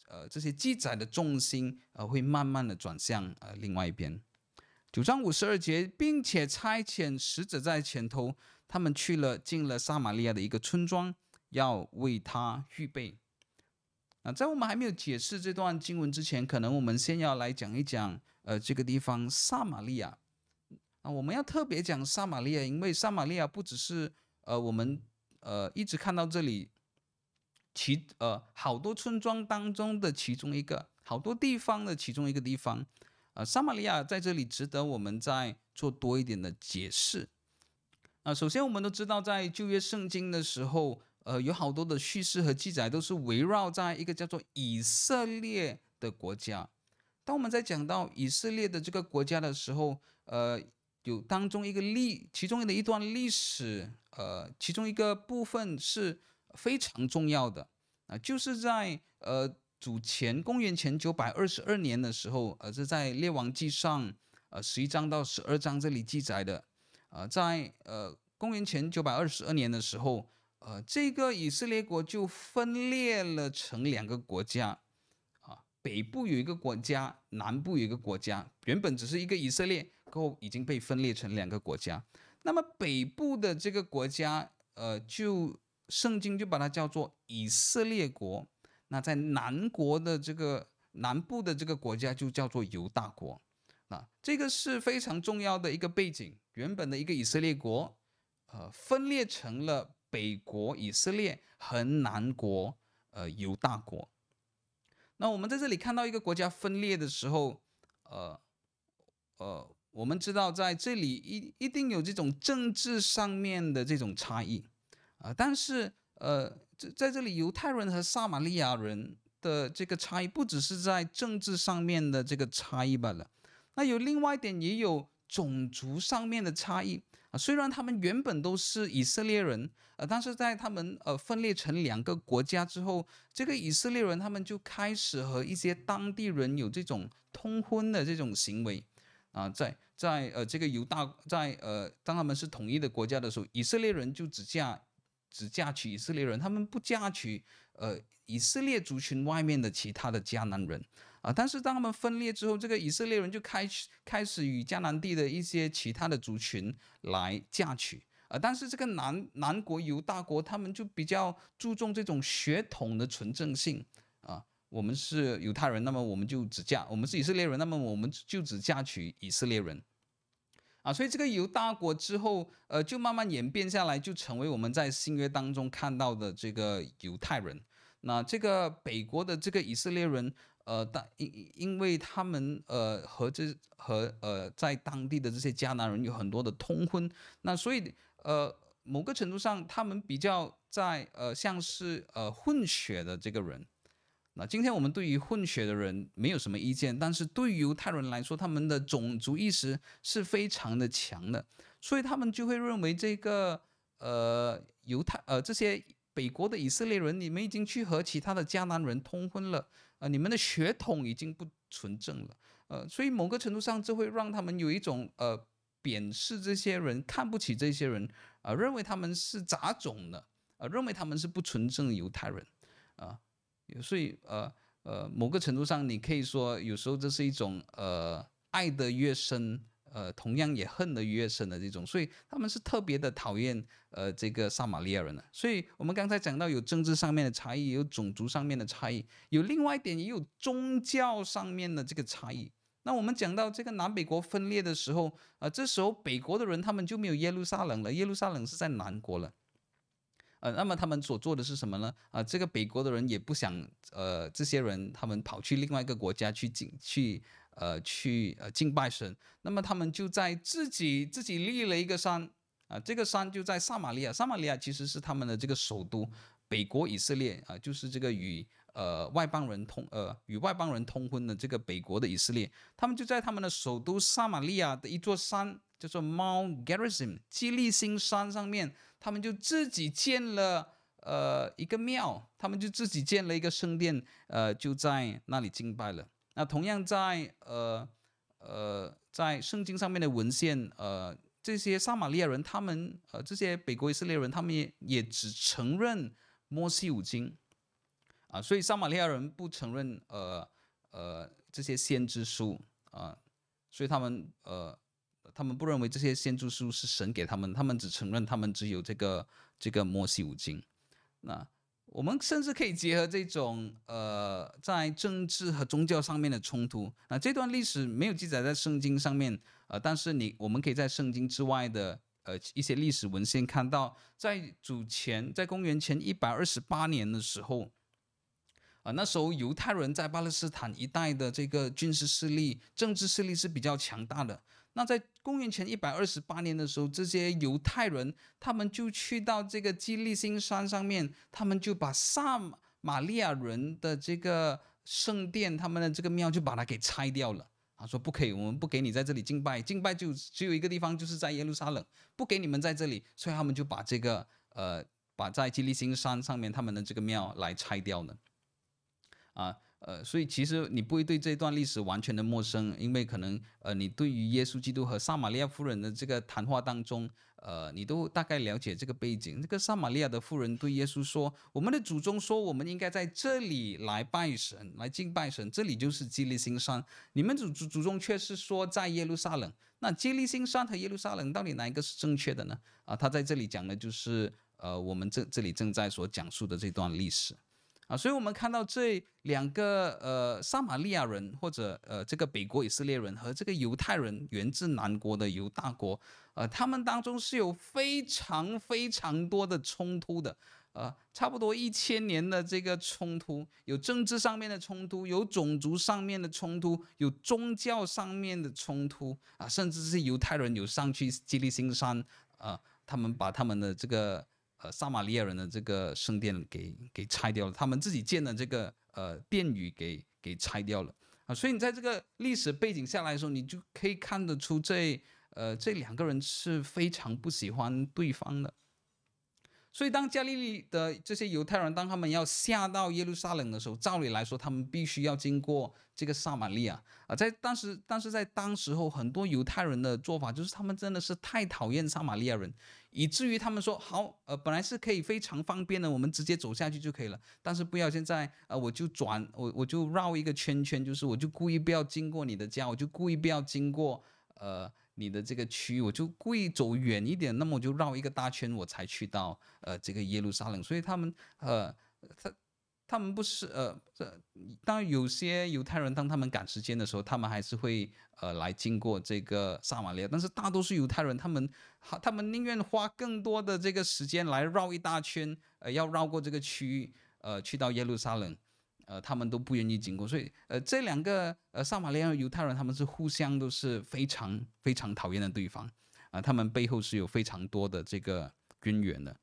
呃这些记载的重心呃会慢慢的转向呃另外一边。九章五十二节，并且差遣使者在前头，他们去了进了撒玛利亚的一个村庄，要为他预备。啊，在我们还没有解释这段经文之前，可能我们先要来讲一讲，呃，这个地方撒玛利亚。啊，我们要特别讲撒玛利亚，因为撒玛利亚不只是呃我们呃一直看到这里其呃好多村庄当中的其中一个，好多地方的其中一个地方。呃，撒玛利亚在这里值得我们再做多一点的解释。啊，首先我们都知道，在旧约圣经的时候。呃，有好多的叙事和记载都是围绕在一个叫做以色列的国家。当我们在讲到以色列的这个国家的时候，呃，有当中一个历，其中的一段历史，呃，其中一个部分是非常重要的啊，就是在呃主前公元前九百二十二年的时候，呃，是在列王记上呃十一章到十二章这里记载的，呃，在呃公元前九百二十二年的时候。呃，这个以色列国就分裂了成两个国家，啊，北部有一个国家，南部有一个国家。原本只是一个以色列，过后已经被分裂成两个国家。那么北部的这个国家，呃，就圣经就把它叫做以色列国。那在南国的这个南部的这个国家就叫做犹大国。啊，这个是非常重要的一个背景。原本的一个以色列国，呃，分裂成了。北国以色列和南国呃犹大国，那我们在这里看到一个国家分裂的时候，呃呃，我们知道在这里一一定有这种政治上面的这种差异啊、但是呃，在在这里犹太人和撒玛利亚人的这个差异不只是在政治上面的这个差异罢了，那有另外一点也有种族上面的差异啊。虽然他们原本都是以色列人，呃，但是在他们呃分裂成两个国家之后，这个以色列人他们就开始和一些当地人有这种通婚的这种行为，啊，在在呃这个犹大在呃当他们是统一的国家的时候，以色列人就只嫁只嫁娶以色列人，他们不嫁娶呃以色列族群外面的其他的迦南人。啊！但是当他们分裂之后，这个以色列人就开始开始与迦南地的一些其他的族群来嫁娶。啊！但是这个南南国犹大国，他们就比较注重这种血统的纯正性。啊，我们是犹太人，那么我们就只嫁；我们是以色列人，那么我们就只嫁娶以色列人。啊，所以这个犹大国之后，呃，就慢慢演变下来，就成为我们在新约当中看到的这个犹太人。那这个北国的这个以色列人，呃，当因因为他们呃和这和呃在当地的这些迦南人有很多的通婚，那所以呃某个程度上，他们比较在呃像是呃混血的这个人。那今天我们对于混血的人没有什么意见，但是对于犹太人来说，他们的种族意识是非常的强的，所以他们就会认为这个呃犹太呃这些北国的以色列人，你们已经去和其他的迦南人通婚了，呃你们的血统已经不纯正了，呃所以某个程度上，这会让他们有一种呃贬视这些人，看不起这些人，呃认为他们是杂种的，呃认为他们是不纯正的犹太人，啊、所以，呃呃，某个程度上，你可以说，有时候这是一种呃爱得越深，呃，同样也恨得越深的这种。所以他们是特别的讨厌呃这个撒玛利亚人的。所以我们刚才讲到有政治上面的差异，有种族上面的差异，有另外一点也有宗教上面的这个差异。那我们讲到这个南北国分裂的时候，啊、呃，这时候北国的人他们就没有耶路撒冷了，耶路撒冷是在南国了。呃，那么他们所做的是什么呢？啊、这个北国的人也不想，呃，这些人他们跑去另外一个国家去敬去，呃，去呃敬拜神。那么他们就在自己自己立了一个山，啊、这个山就在撒玛利亚。撒玛利亚其实是他们的这个首都，北国以色列啊、就是这个与呃外邦人通呃与外邦人通婚的这个北国的以色列。他们就在他们的首都撒玛利亚的一座山，叫做 Mount Gerizim 基利心山上面。他们就自己建了呃一个庙，他们就自己建了一个圣殿，呃就在那里敬拜了。那同样在呃呃在圣经上面的文献，呃这些撒玛利亚人，他们呃这些北国以色列人，他们也也只承认摩西五经啊，所以撒玛利亚人不承认呃呃这些先知书啊，所以他们呃。他们不认为这些先知书是神给他们，他们只承认他们只有这个这个摩西五经。那我们甚至可以结合这种呃在政治和宗教上面的冲突。那这段历史没有记载在圣经上面，呃，但是你我们可以在圣经之外的呃一些历史文献看到，在主前在公元前一百二十八年的时候，啊、那时候犹太人在巴勒斯坦一带的这个军事势力、政治势力是比较强大的。那在公元前一百二十八年的时候，这些犹太人他们就去到这个基利心山上面，他们就把撒玛利亚人的这个圣殿，他们的这个庙就把它给拆掉了。他说不可以，我们不给你在这里敬拜，敬拜就只有一个地方，就是在耶路撒冷，不给你们在这里，所以他们就把这个呃，把在基利心山上面他们的这个庙来拆掉了，啊。呃，所以其实你不会对这段历史完全的陌生，因为可能呃，你对于耶稣基督和撒玛利亚夫人的这个谈话当中，呃，你都大概了解这个背景。这个撒玛利亚的妇人对耶稣说：“我们的祖宗说，我们应该在这里来拜神，来敬拜神，这里就是基利新山。你们祖祖祖宗却是说在耶路撒冷。那基利新山和耶路撒冷到底哪一个是正确的呢？啊，他在这里讲的就是呃，我们这这里正在所讲述的这段历史。”所以我们看到这两个呃，撒玛利亚人或者呃，这个北国以色列人和这个犹太人源自南国的犹大国，呃，他们当中是有非常非常多的冲突的，呃，差不多一千年的这个冲突，有政治上面的冲突，有种族上面的冲突，有宗教上面的冲突，啊，甚至是犹太人有上去基利新山，啊，他们把他们的这个。呃，撒玛利亚人的这个圣殿给给拆掉了，他们自己建的这个呃殿宇给给拆掉了啊，所以你在这个历史背景下来的时候，你就可以看得出这呃这两个人是非常不喜欢对方的。所以，当加利利的这些犹太人，当他们要下到耶路撒冷的时候，照理来说，他们必须要经过这个撒玛利亚啊。在当时，但是在当时候，很多犹太人的做法就是，他们真的是太讨厌撒玛利亚人，以至于他们说：好，呃，本来是可以非常方便的，我们直接走下去就可以了。但是不要现在，呃，我就转，我我就绕一个圈圈，就是我就故意不要经过你的家，我就故意不要经过，呃。你的这个区域，我就故意走远一点，那么我就绕一个大圈，我才去到呃这个耶路撒冷。所以他们呃他他们不是呃，这当然有些犹太人当他们赶时间的时候，他们还是会呃来经过这个撒玛利亚，但是大多数犹太人他们他们宁愿花更多的这个时间来绕一大圈，呃，要绕过这个区域，呃，去到耶路撒冷，呃，他们都不愿意经过，所以呃，这两个呃撒玛利亚犹太人他们是互相都是非常非常讨厌的对方。啊，他们背后是有非常多的这个渊源的。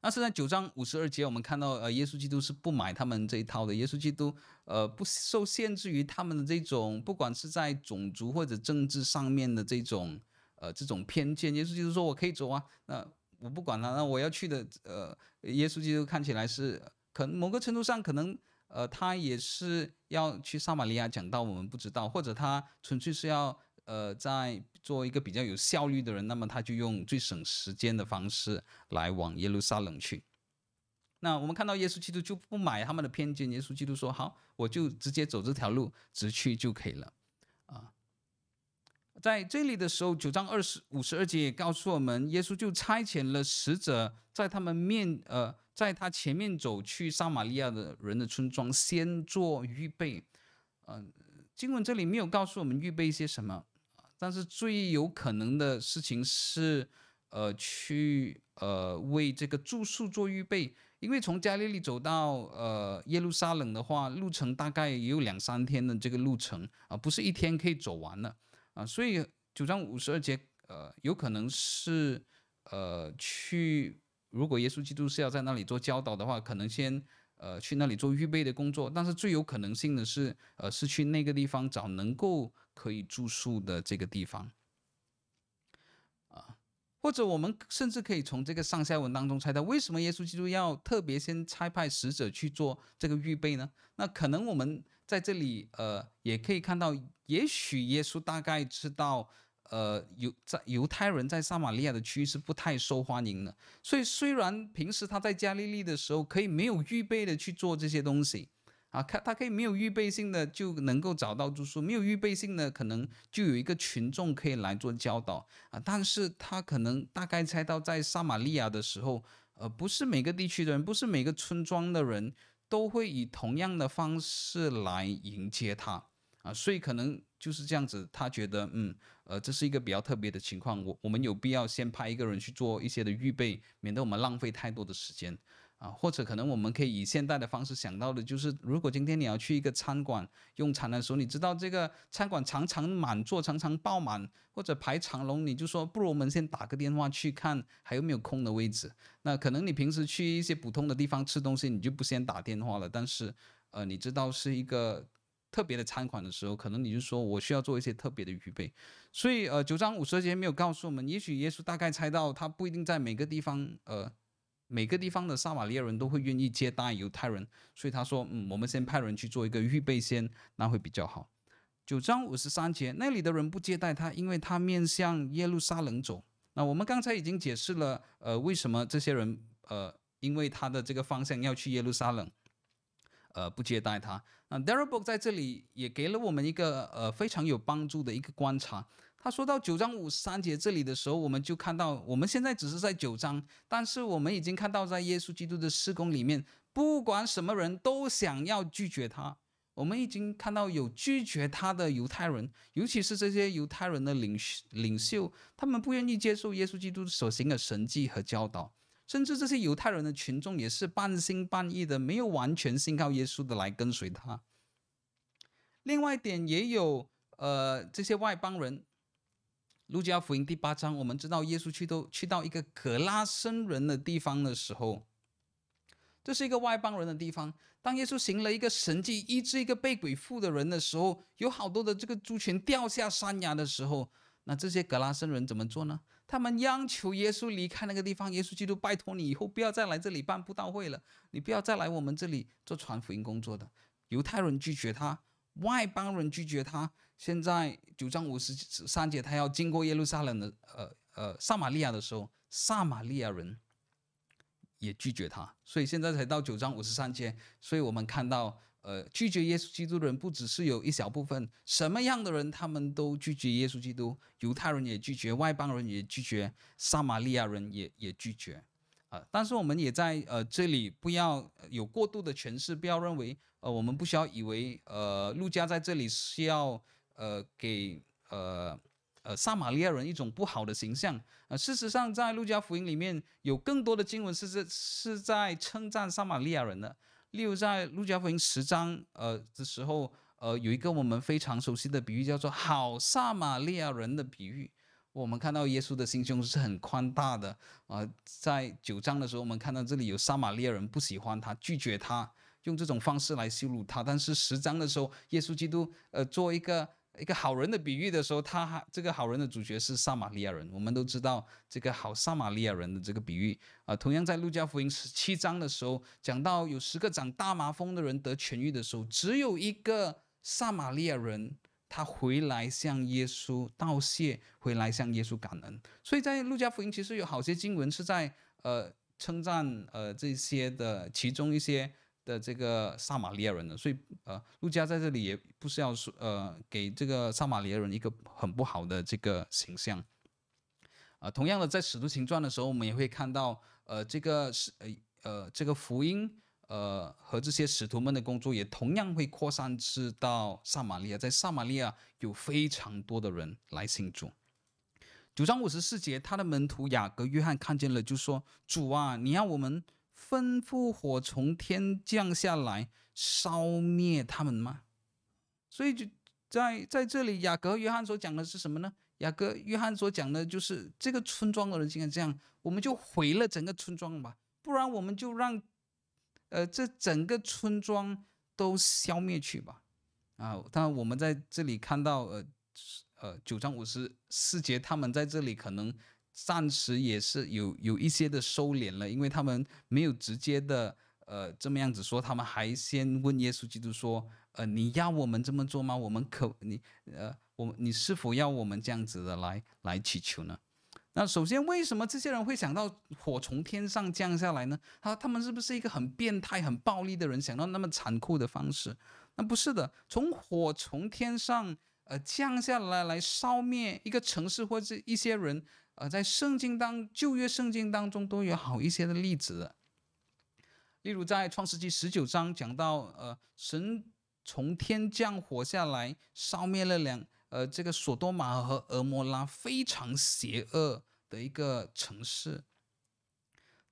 那是在九章五十二节，我们看到，呃，耶稣基督是不买他们这一套的。耶稣基督，呃，不受限制于他们的这种，不管是在种族或者政治上面的这种，呃，这种偏见。耶稣基督说：“我可以走啊，那我不管了，那我要去的。”呃，耶稣基督看起来是，可能某个程度上，可能，呃，他也是要去撒玛利亚讲道，我们不知道，或者他纯粹是要。呃，在做一个比较有效率的人，那么他就用最省时间的方式来往耶路撒冷去。那我们看到耶稣基督就不买他们的偏见，耶稣基督说：“好，我就直接走这条路，直去就可以了。”啊，在这里的时候，九章二十五十二节也告诉我们，耶稣就差遣了使者在他们面，呃，在他前面走去撒玛利亚的人的村庄，先做预备。嗯、呃，经文这里没有告诉我们预备一些什么。但是最有可能的事情是，呃，去呃为这个住宿做预备，因为从加利利走到呃耶路撒冷的话，路程大概也有两三天的这个路程啊，不是一天可以走完的啊，所以九章五十二节，呃，有可能是呃去，如果耶稣基督是要在那里做教导的话，可能先呃去那里做预备的工作，但是最有可能性的是，呃，是去那个地方找能够。可以住宿的这个地方，啊，或者我们甚至可以从这个上下文当中猜到，为什么耶稣基督要特别先差派使者去做这个预备呢？那可能我们在这里呃也可以看到，也许耶稣大概知道，呃，犹在犹太人在撒玛利亚的区域是不太受欢迎的，所以虽然平时他在加利利的时候可以没有预备的去做这些东西。啊，他他可以没有预备性的就能够找到住宿，没有预备性的可能就有一个群众可以来做教导啊。但是他可能大概猜到在撒玛利亚的时候，呃，不是每个地区的人，不是每个村庄的人都会以同样的方式来迎接他啊，所以可能就是这样子，他觉得嗯，呃，这是一个比较特别的情况，我我们有必要先派一个人去做一些的预备，免得我们浪费太多的时间。啊，或者可能我们可以以现代的方式想到的，就是如果今天你要去一个餐馆用餐的时候，你知道这个餐馆常常满座，常常爆满，或者排长龙，你就说不如我们先打个电话去看还有没有空的位置。那可能你平时去一些普通的地方吃东西，你就不先打电话了。但是，呃，你知道是一个特别的餐馆的时候，可能你就说我需要做一些特别的预备。所以，呃，九章五十节没有告诉我们，也许耶稣大概猜到他不一定在每个地方，呃。每个地方的撒玛利亚人都会愿意接待犹太人，所以他说：“嗯，我们先派人去做一个预备先，那会比较好。”九章五十三节，那里的人不接待他，因为他面向耶路撒冷走。那我们刚才已经解释了，呃，为什么这些人，呃，因为他的这个方向要去耶路撒冷，呃，不接待他。那 dare book 在这里也给了我们一个呃非常有帮助的一个观察。他说到九章五十三节这里的时候，我们就看到，我们现在只是在九章，但是我们已经看到，在耶稣基督的事工里面，不管什么人都想要拒绝他。我们已经看到有拒绝他的犹太人，尤其是这些犹太人的领领袖，他们不愿意接受耶稣基督所行的神迹和教导，甚至这些犹太人的群众也是半信半疑的，没有完全信靠耶稣的来跟随他。另外一点也有，呃，这些外邦人。路加福音第八章，我们知道耶稣去都去到一个葛拉森人的地方的时候，这是一个外邦人的地方。当耶稣行了一个神迹，医治一个被鬼附的人的时候，有好多的这个猪群掉下山崖的时候，那这些葛拉森人怎么做呢？他们央求耶稣离开那个地方。耶稣基督，拜托你以后不要再来这里办布道会了，你不要再来我们这里做传福音工作的。犹太人拒绝他，外邦人拒绝他。现在九章五十三节，他要经过耶路撒冷的呃呃撒玛利亚的时候，撒玛利亚人也拒绝他，所以现在才到九章五十三节。所以我们看到，呃，拒绝耶稣基督的人不只是有一小部分，什么样的人他们都拒绝耶稣基督，犹太人也拒绝，外邦人也拒绝，撒玛利亚人也也拒绝。啊，但是我们也在呃这里不要有过度的诠释，不要认为呃我们不需要以为呃路加在这里是要呃给呃呃撒玛利亚人一种不好的形象呃，事实上，在路加福音里面有更多的经文是是是在称赞撒玛利亚人的，例如在路加福音十章呃的时候，呃有一个我们非常熟悉的比喻叫做好撒玛利亚人的比喻。我们看到耶稣的心胸是很宽大的啊、呃，在九章的时候，我们看到这里有撒玛利亚人不喜欢他，拒绝他，用这种方式来羞辱他。但是十章的时候，耶稣基督呃做一个一个好人的比喻的时候，他还这个好人的主角是撒玛利亚人。我们都知道这个好撒玛利亚人的这个比喻啊、同样在路加福音十七章的时候，讲到有十个长大麻风的人得痊愈的时候，只有一个撒玛利亚人。他回来向耶稣道谢，回来向耶稣感恩。所以在路加福音其实有好些经文是在呃称赞呃这些的其中一些的这个撒玛利亚人的。所以呃路加在这里也不是要说呃给这个撒玛利亚人一个很不好的这个形象。啊、同样的在使徒行传的时候，我们也会看到呃这个是呃呃这个福音。呃，和这些使徒们的工作也同样会扩散至到撒玛利亚，在撒玛利亚有非常多的人来信主。九章五十四节，他的门徒雅各、约翰看见了，就说：“主啊，你要我们吩咐火从天降下来烧灭他们吗？”所以就在在这里，雅各、约翰所讲的是什么呢？雅各、约翰所讲的就是这个村庄的人竟然这样，我们就毁了整个村庄吧，不然我们就让。呃，这整个村庄都消灭去吧，啊！当然，我们在这里看到，呃，呃，九章五十四节，他们在这里可能暂时也是有有一些的收敛了，因为他们没有直接的，呃，这么样子说，他们还先问耶稣基督说，呃，你要我们这么做吗？我们可你，呃，我你是否要我们这样子的来来祈求呢？那首先，为什么这些人会想到火从天上降下来呢？他他们是不是一个很变态、很暴力的人，想到那么残酷的方式？那不是的，从火从天上呃降下来来烧灭一个城市或者一些人，呃，在圣经当旧约圣经当中都有好一些的例子。例如在创世纪十九章讲到，呃，神从天降火下来，烧灭了两。呃，这个索多玛和蛾摩拉非常邪恶的一个城市，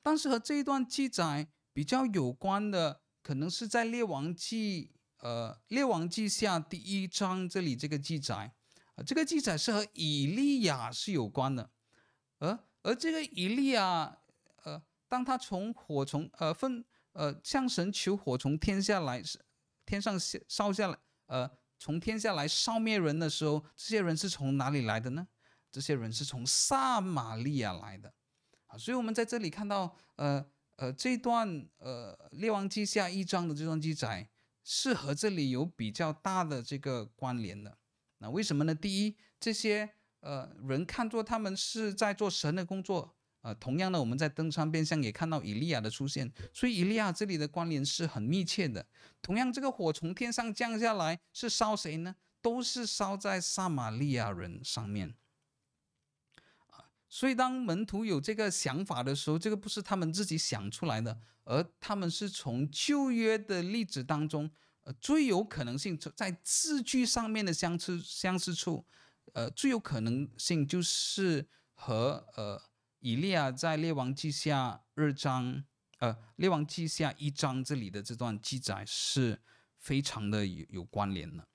但是和这一段记载比较有关的，可能是在列王记，呃，列王记下第一章这里这个记载，啊、呃，这个记载是和以利亚是有关的，而而这个以利亚，呃，当他从火从呃分呃向神求火从天下来，天上烧下来，呃。从天下来烧灭人的时候，这些人是从哪里来的呢？这些人是从撒玛利亚来的，啊，所以我们在这里看到，呃呃，这段呃列王记下一章的这段记载，是和这里有比较大的这个关联的。那为什么呢？第一，这些呃人看作他们是在做神的工作。呃，同样的，我们在登山变相也看到以利亚的出现，所以以利亚这里的关联是很密切的。同样，这个火从天上降下来是烧谁呢？都是烧在撒玛利亚人上面。啊，所以当门徒有这个想法的时候，这个不是他们自己想出来的，而他们是从旧约的例子当中，呃，最有可能性在字句上面的相似相似处，呃，最有可能性就是和呃。以利亚在列王记下二章，呃，列王记下一章这里的这段记载是非常的有有关联的。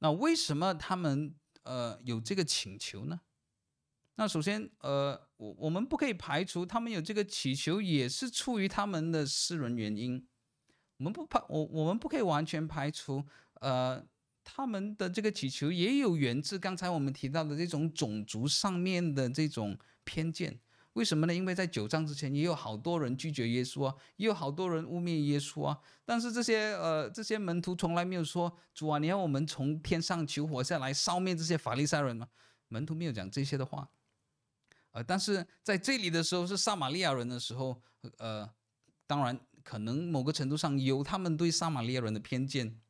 那为什么他们呃有这个请求呢？那首先，呃，我我们不可以排除他们有这个祈求也是出于他们的私人原因。我们不排我我们不可以完全排除，呃。他们的这个祈求也有源自刚才我们提到的这种种族上面的这种偏见，为什么呢？因为在九章之前也有好多人拒绝耶稣啊，也有好多人污蔑耶稣啊。但是这些呃这些门徒从来没有说，主啊，你要我们从天上求火下来烧灭这些法利赛人吗？门徒没有讲这些的话。呃，但是在这里的时候是撒玛利亚人的时候，呃，当然可能某个程度上有他们对撒玛利亚人的偏见。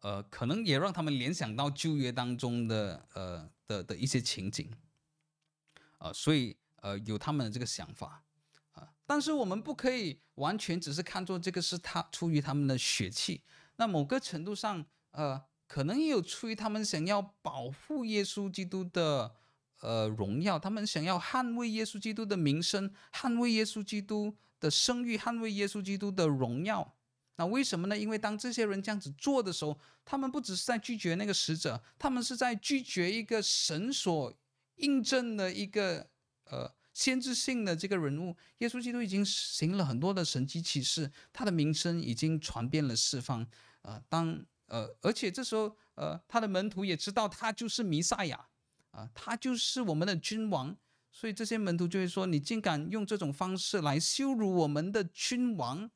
呃，可能也让他们联想到旧约当中的呃的的一些情景，呃，所以呃有他们的这个想法。啊、但是我们不可以完全只是看作这个是他出于他们的血气，那某个程度上，呃，可能也有出于他们想要保护耶稣基督的呃荣耀，他们想要捍卫耶稣基督的名声，捍卫耶稣基督的声誉，捍卫耶稣基督的荣耀。那为什么呢？因为当这些人这样子做的时候，他们不只是在拒绝那个使者，他们是在拒绝一个神所印证的一个呃先知性的这个人物。耶稣基督已经行了很多的神迹奇事，他的名声已经传遍了四方。呃，当呃，而且这时候呃，他的门徒也知道他就是弥赛亚啊、他就是我们的君王，所以这些门徒就会说：“你竟敢用这种方式来羞辱我们的君王？”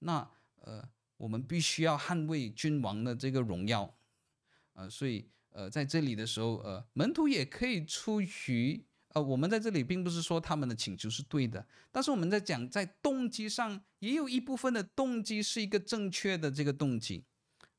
那。呃，我们必须要捍卫君王的这个荣耀，呃，所以呃，在这里的时候，呃，门徒也可以出于呃，我们在这里并不是说他们的请求是对的，但是我们在讲在动机上，也有一部分的动机是一个正确的这个动机，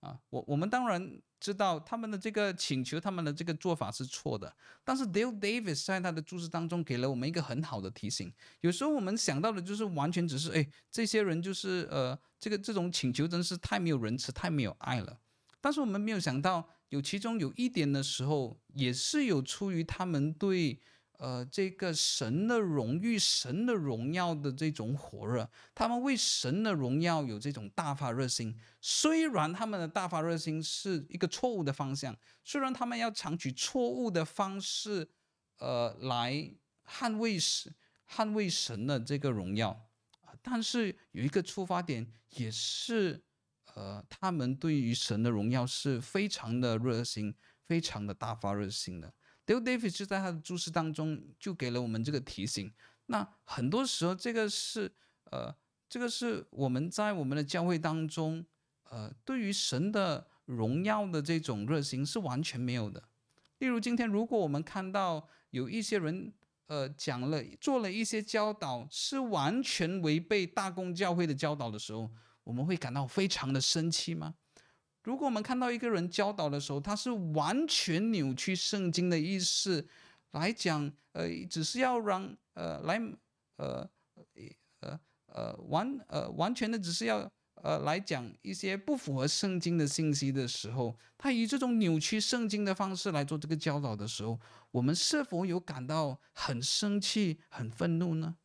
啊，我我们当然。知道他们的这个请求，他们的这个做法是错的。但是 Dale Davis 在他的注释当中给了我们一个很好的提醒。有时候我们想到的就是完全只是，哎，这些人就是呃，这个这种请求真是太没有仁慈，太没有爱了。但是我们没有想到，有其中有一点的时候，也是有出于他们对。呃，这个神的荣誉、神的荣耀的这种火热，他们为神的荣耀有这种大发热心。虽然他们的大发热心是一个错误的方向，虽然他们要采取错误的方式，呃，来捍卫神、捍卫神的这个荣耀，但是有一个出发点，也是呃，他们对于神的荣耀是非常的热心、非常的大发热心的。Dale Davis 就在他的注释当中就给了我们这个提醒。那很多时候，这个是呃，这个是我们在我们的教会当中，呃，对于神的荣耀的这种热心是完全没有的。例如，今天如果我们看到有一些人，呃，讲了做了一些教导，是完全违背大公教会的教导的时候，我们会感到非常的生气吗？如果我们看到一个人教导的时候，他是完全扭曲圣经的意思来讲，呃，只是要让呃来呃呃呃完呃完全的只是要呃来讲一些不符合圣经的信息的时候，他以这种扭曲圣经的方式来做这个教导的时候，我们是否有感到很生气、很愤怒呢？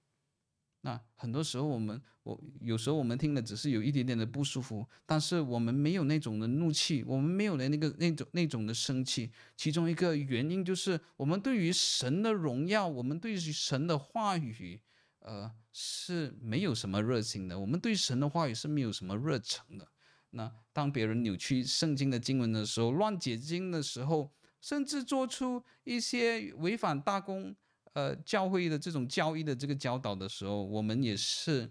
那很多时候，我们我有时候我们听了只是有一点点的不舒服，但是我们没有那种的怒气，我们没有的那个那种那种的生气。其中一个原因就是，我们对于神的荣耀，我们对于神的话语，呃，是没有什么热情的。我们对神的话语是没有什么热忱的。那当别人扭曲圣经的经文的时候，乱解经的时候，甚至做出一些违反大公。呃，教会的这种教义的这个教导的时候，我们也是，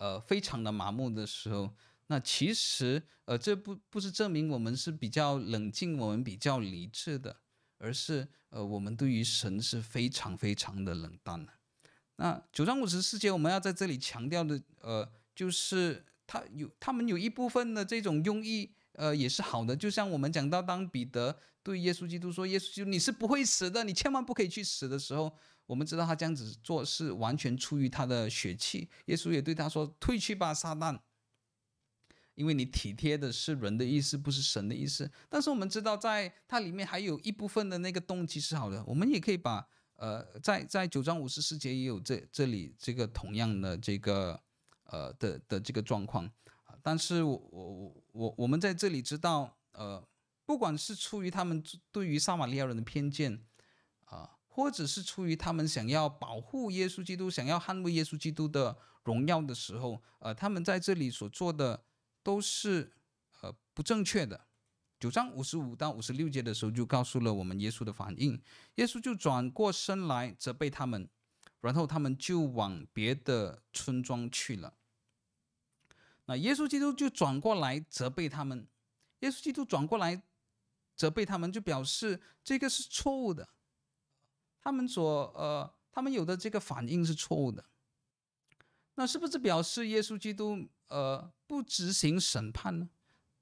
呃，非常的麻木的时候。那其实，呃，这不不是证明我们是比较冷静，我们比较理智的，而是，呃，我们对于神是非常非常的冷淡的。那九章五十四节，我们要在这里强调的，呃，就是他有他们有一部分的这种用意，呃，也是好的。就像我们讲到，当彼得。对耶稣基督说：“耶稣基督，你是不会死的，你千万不可以去死的时候，我们知道他这样子做是完全出于他的血气。耶稣也对他说：‘退去吧，撒旦，因为你体贴的是人的意思，不是神的意思。’但是我们知道，在它里面还有一部分的那个动机是好的。我们也可以把呃，在在九章五十四节也有这这里这个同样的这个呃的的这个状况。但是我我我我们在这里知道呃。”不管是出于他们对于撒玛利亚人的偏见，啊，或者是出于他们想要保护耶稣基督、想要捍卫耶稣基督的荣耀的时候，呃，他们在这里所做的都是呃不正确的。九章五十五到五十六节的时候，就告诉了我们耶稣的反应。耶稣就转过身来责备他们，然后他们就往别的村庄去了。那耶稣基督就转过来责备他们，耶稣基督转过来。责备他们，就表示这个是错误的。他们所呃，他们有的这个反应是错误的。那是不是表示耶稣基督呃不执行审判呢？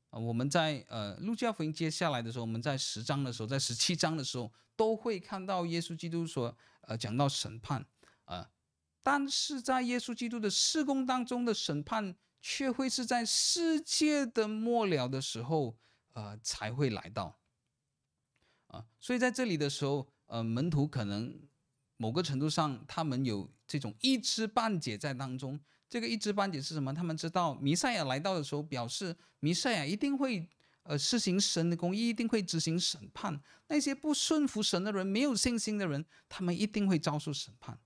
呃，我们在呃路加福音接下来的时候，我们在十章的时候，在十七章的时候，都会看到耶稣基督所呃讲到审判啊、呃，但是在耶稣基督的事工当中的审判，却会是在世界的末了的时候呃才会来到啊、所以在这里的时候，呃，门徒可能某个程度上，他们有这种一知半解在当中。这个一知半解是什么？他们知道弥赛亚来到的时候，表示弥赛亚一定会呃施行神的公义，一定会执行审判。那些不顺服神的人、没有信心的人，他们一定会遭受审判。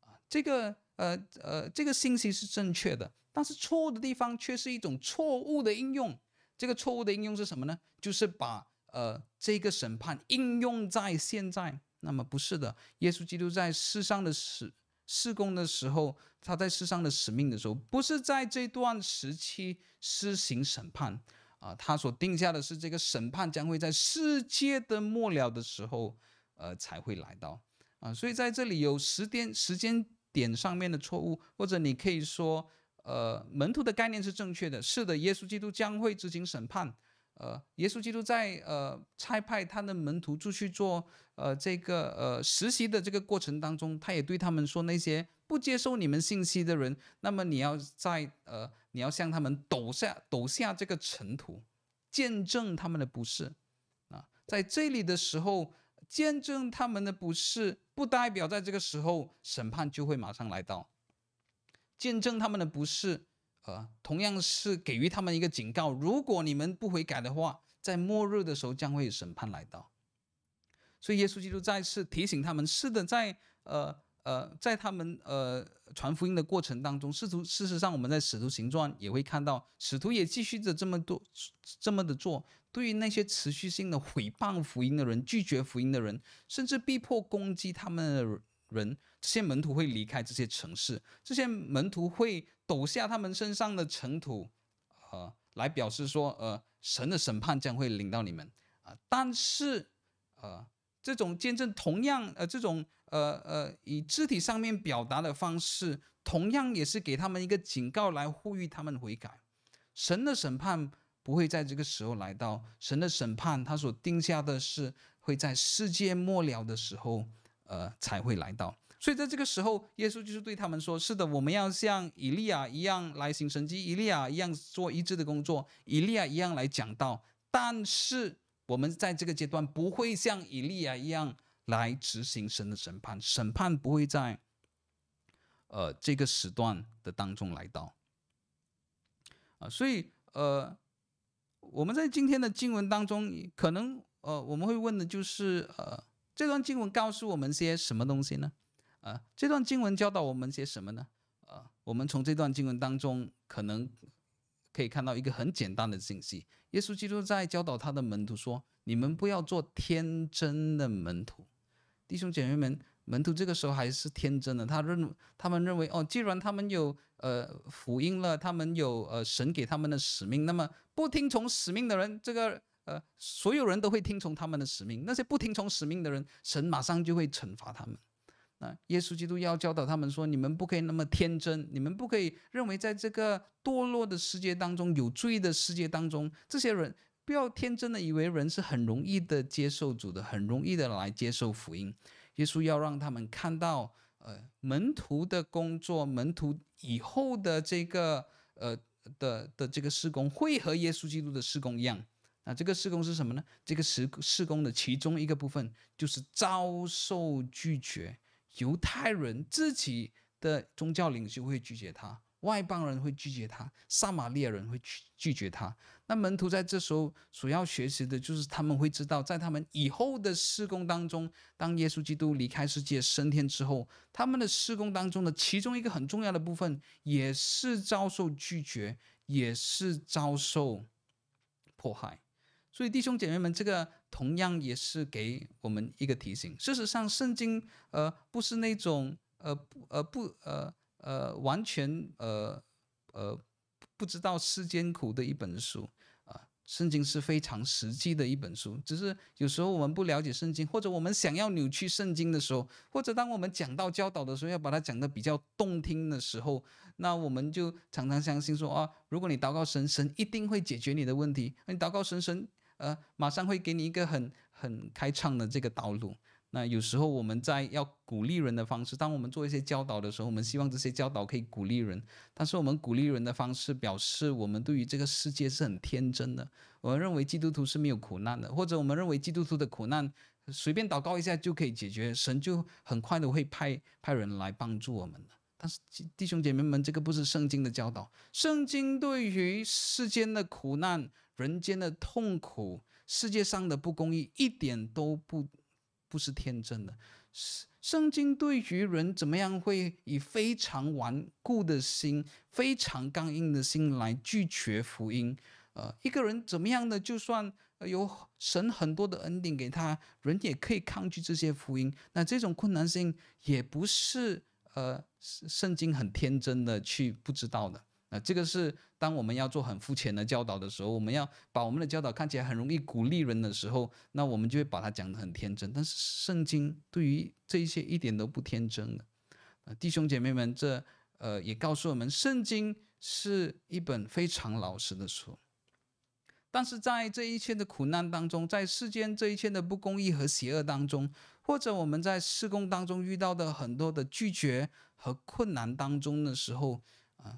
啊，这个呃呃，这个信息是正确的，但是错误的地方却是一种错误的应用。这个错误的应用是什么呢？就是把呃这个审判应用在现在。那么不是的，耶稣基督在世上的时事工的时候，他在世上的使命的时候，不是在这段时期施行审判啊，他所定下的是这个审判将会在世界的末了的时候，呃，才会来到啊，所以在这里有时间时间点上面的错误，或者你可以说，呃，门徒的概念是正确的，是的，耶稣基督将会执行审判。呃，耶稣基督在呃差派他的门徒出去做呃这个呃实习的这个过程当中，他也对他们说：那些不接受你们信息的人，那么你要在呃你要向他们抖下抖下这个尘土，见证他们的不是啊。在这里的时候，见证他们的不是，不代表在这个时候审判就会马上来到，见证他们的不是。呃，同样是给予他们一个警告：如果你们不悔改的话，在末日的时候将会有审判来到。所以耶稣基督再次提醒他们：是的，在呃呃，在他们呃传福音的过程当中，使徒事实上我们在使徒行传也会看到，使徒也继续着这么多这么的做。对于那些持续性的毁谤福音的人、拒绝福音的人，甚至逼迫攻击他们的人，这些门徒会离开这些城市，这些门徒会。抖下他们身上的尘土，呃，来表示说，呃，神的审判将会临到你们啊、但是，呃，这种见证同样，呃，这种，呃呃，以肢体上面表达的方式，同样也是给他们一个警告，来呼吁他们悔改。神的审判不会在这个时候来到，神的审判他所定下的是会在世界末了的时候，呃，才会来到。所以在这个时候，耶稣就是对他们说：“是的，我们要像以利亚一样来行神迹，以利亚一样做医治的工作，以利亚一样来讲道。但是我们在这个阶段不会像以利亚一样来执行神的审判，审判不会在呃这个时段的当中来到。啊，所以呃，我们在今天的经文当中，可能呃我们会问的就是呃，这段经文告诉我们些什么东西呢？”啊，这段经文教导我们些什么呢？啊，我们从这段经文当中可能可以看到一个很简单的信息：耶稣基督在教导他的门徒说：“你们不要做天真的门徒。”弟兄姐妹们，门徒这个时候还是天真的，他认他们认为哦，既然他们有呃福音了，他们有呃神给他们的使命，那么不听从使命的人，这个呃所有人都会听从他们的使命；那些不听从使命的人，神马上就会惩罚他们。那，耶稣基督要教导他们说：“你们不可以那么天真，你们不可以认为在这个堕落的世界当中，有罪的世界当中，这些人不要天真的以为人是很容易的接受主的，很容易的来接受福音。耶稣要让他们看到，呃，门徒的工作，门徒以后的这个呃的的这个事工，会和耶稣基督的事工一样。那这个事工是什么呢？这个事事工的其中一个部分就是遭受拒绝。”犹太人自己的宗教领袖会拒绝他，外邦人会拒绝他，撒玛利亚人会拒拒绝他。那门徒在这时候所要学习的就是，他们会知道，在他们以后的施工当中，当耶稣基督离开世界升天之后，他们的施工当中的其中一个很重要的部分，也是遭受拒绝，也是遭受迫害。所以弟兄姐妹们，这个同样也是给我们一个提醒。事实上，圣经呃不是那种呃不呃不呃呃完全呃呃不知道世间苦的一本书啊。圣经是非常实际的一本书，只是有时候我们不了解圣经，或者我们想要扭曲圣经的时候，或者当我们讲到教导的时候，要把它讲得比较动听的时候，那我们就常常相信说啊，如果你祷告神，神一定会解决你的问题，你祷告神，神呃马上会给你一个很很开畅的这个道路。那有时候我们在要鼓励人的方式，当我们做一些教导的时候，我们希望这些教导可以鼓励人。但是我们鼓励人的方式，表示我们对于这个世界是很天真的。我们认为基督徒是没有苦难的，或者我们认为基督徒的苦难随便祷告一下就可以解决，神就很快的会派派人来帮助我们。但是弟兄姐妹们，这个不是圣经的教导。圣经对于世间的苦难、人间的痛苦、世界上的不公义，一点都不。不是天真的，圣圣经对于人怎么样会以非常顽固的心、非常刚硬的心来拒绝福音？呃，一个人怎么样的，就算有神很多的恩典给他，人也可以抗拒这些福音。那这种困难性也不是呃，圣经很天真的去不知道的。那这个是当我们要做很肤浅的教导的时候，我们要把我们的教导看起来很容易鼓励人的时候，那我们就会把它讲得很天真。但是圣经对于这一些一点都不天真的。弟兄姐妹们，这呃也告诉我们，圣经是一本非常老实的书。但是在这一切的苦难当中，在世间这一切的不公义和邪恶当中，或者我们在事工当中遇到的很多的拒绝和困难当中的时候，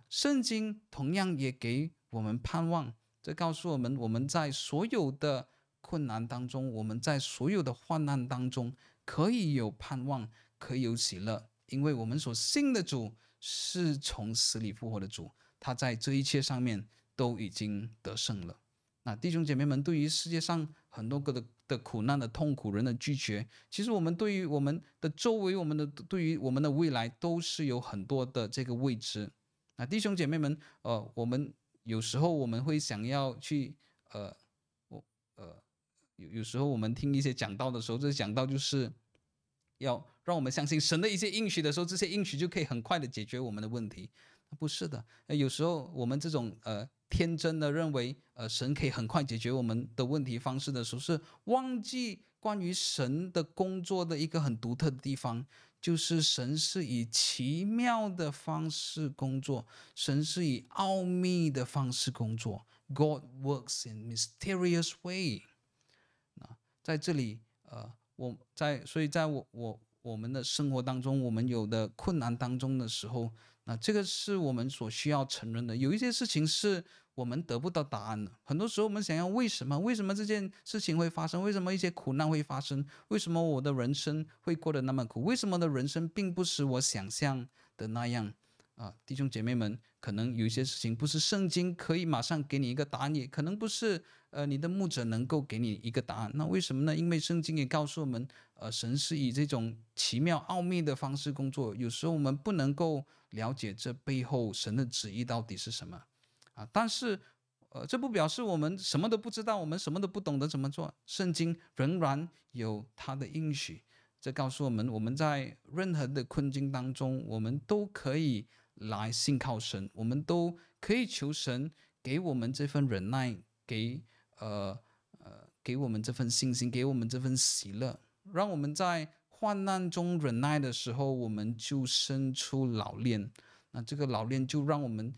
圣经同样也给我们盼望，这告诉我们，我们在所有的困难当中，我们在所有的患难当中，可以有盼望，可以有喜乐，因为我们所信的主是从死里复活的主，他在这一切上面都已经得胜了。那弟兄姐妹们，对于世界上很多个的的苦难的痛苦，人的拒绝，其实我们对于我们的周围，我们的对于我们的未来，都是有很多的这个未知。那弟兄姐妹们，呃，我们有时候我们会想要去，呃，我呃，有有时候我们听一些讲道的时候，这讲道就是要让我们相信神的一些应许的时候，这些应许就可以很快的解决我们的问题。不是的，有时候我们这种呃天真的认为，呃，神可以很快解决我们的问题方式的时候，是忘记关于神的工作的一个很独特的地方。就是神是以奇妙的方式工作，神是以奥秘的方式工作。God works in mysterious way。那在这里，呃，我在，所以在我我我们的生活当中，我们有的困难当中的时候，那这个是我们所需要承认的。有一些事情是。我们得不到答案了。很多时候，我们想要为什么？为什么这件事情会发生？为什么一些苦难会发生？为什么我的人生会过得那么苦？为什么的人生并不是我想象的那样？啊，弟兄姐妹们，可能有一些事情不是圣经可以马上给你一个答案，也可能不是呃你的牧者能够给你一个答案。那为什么呢？因为圣经也告诉我们，呃，神是以这种奇妙奥秘的方式工作。有时候我们不能够了解这背后神的旨意到底是什么。啊，但是，呃，这不表示我们什么都不知道，我们什么都不懂得怎么做。圣经仍然有它的应许，这告诉我们，我们在任何的困境当中，我们都可以来信靠神，我们都可以求神给我们这份忍耐，给呃呃给我们这份信心，给我们这份喜乐，让我们在患难中忍耐的时候，我们就生出老练。那这个老练就让我们。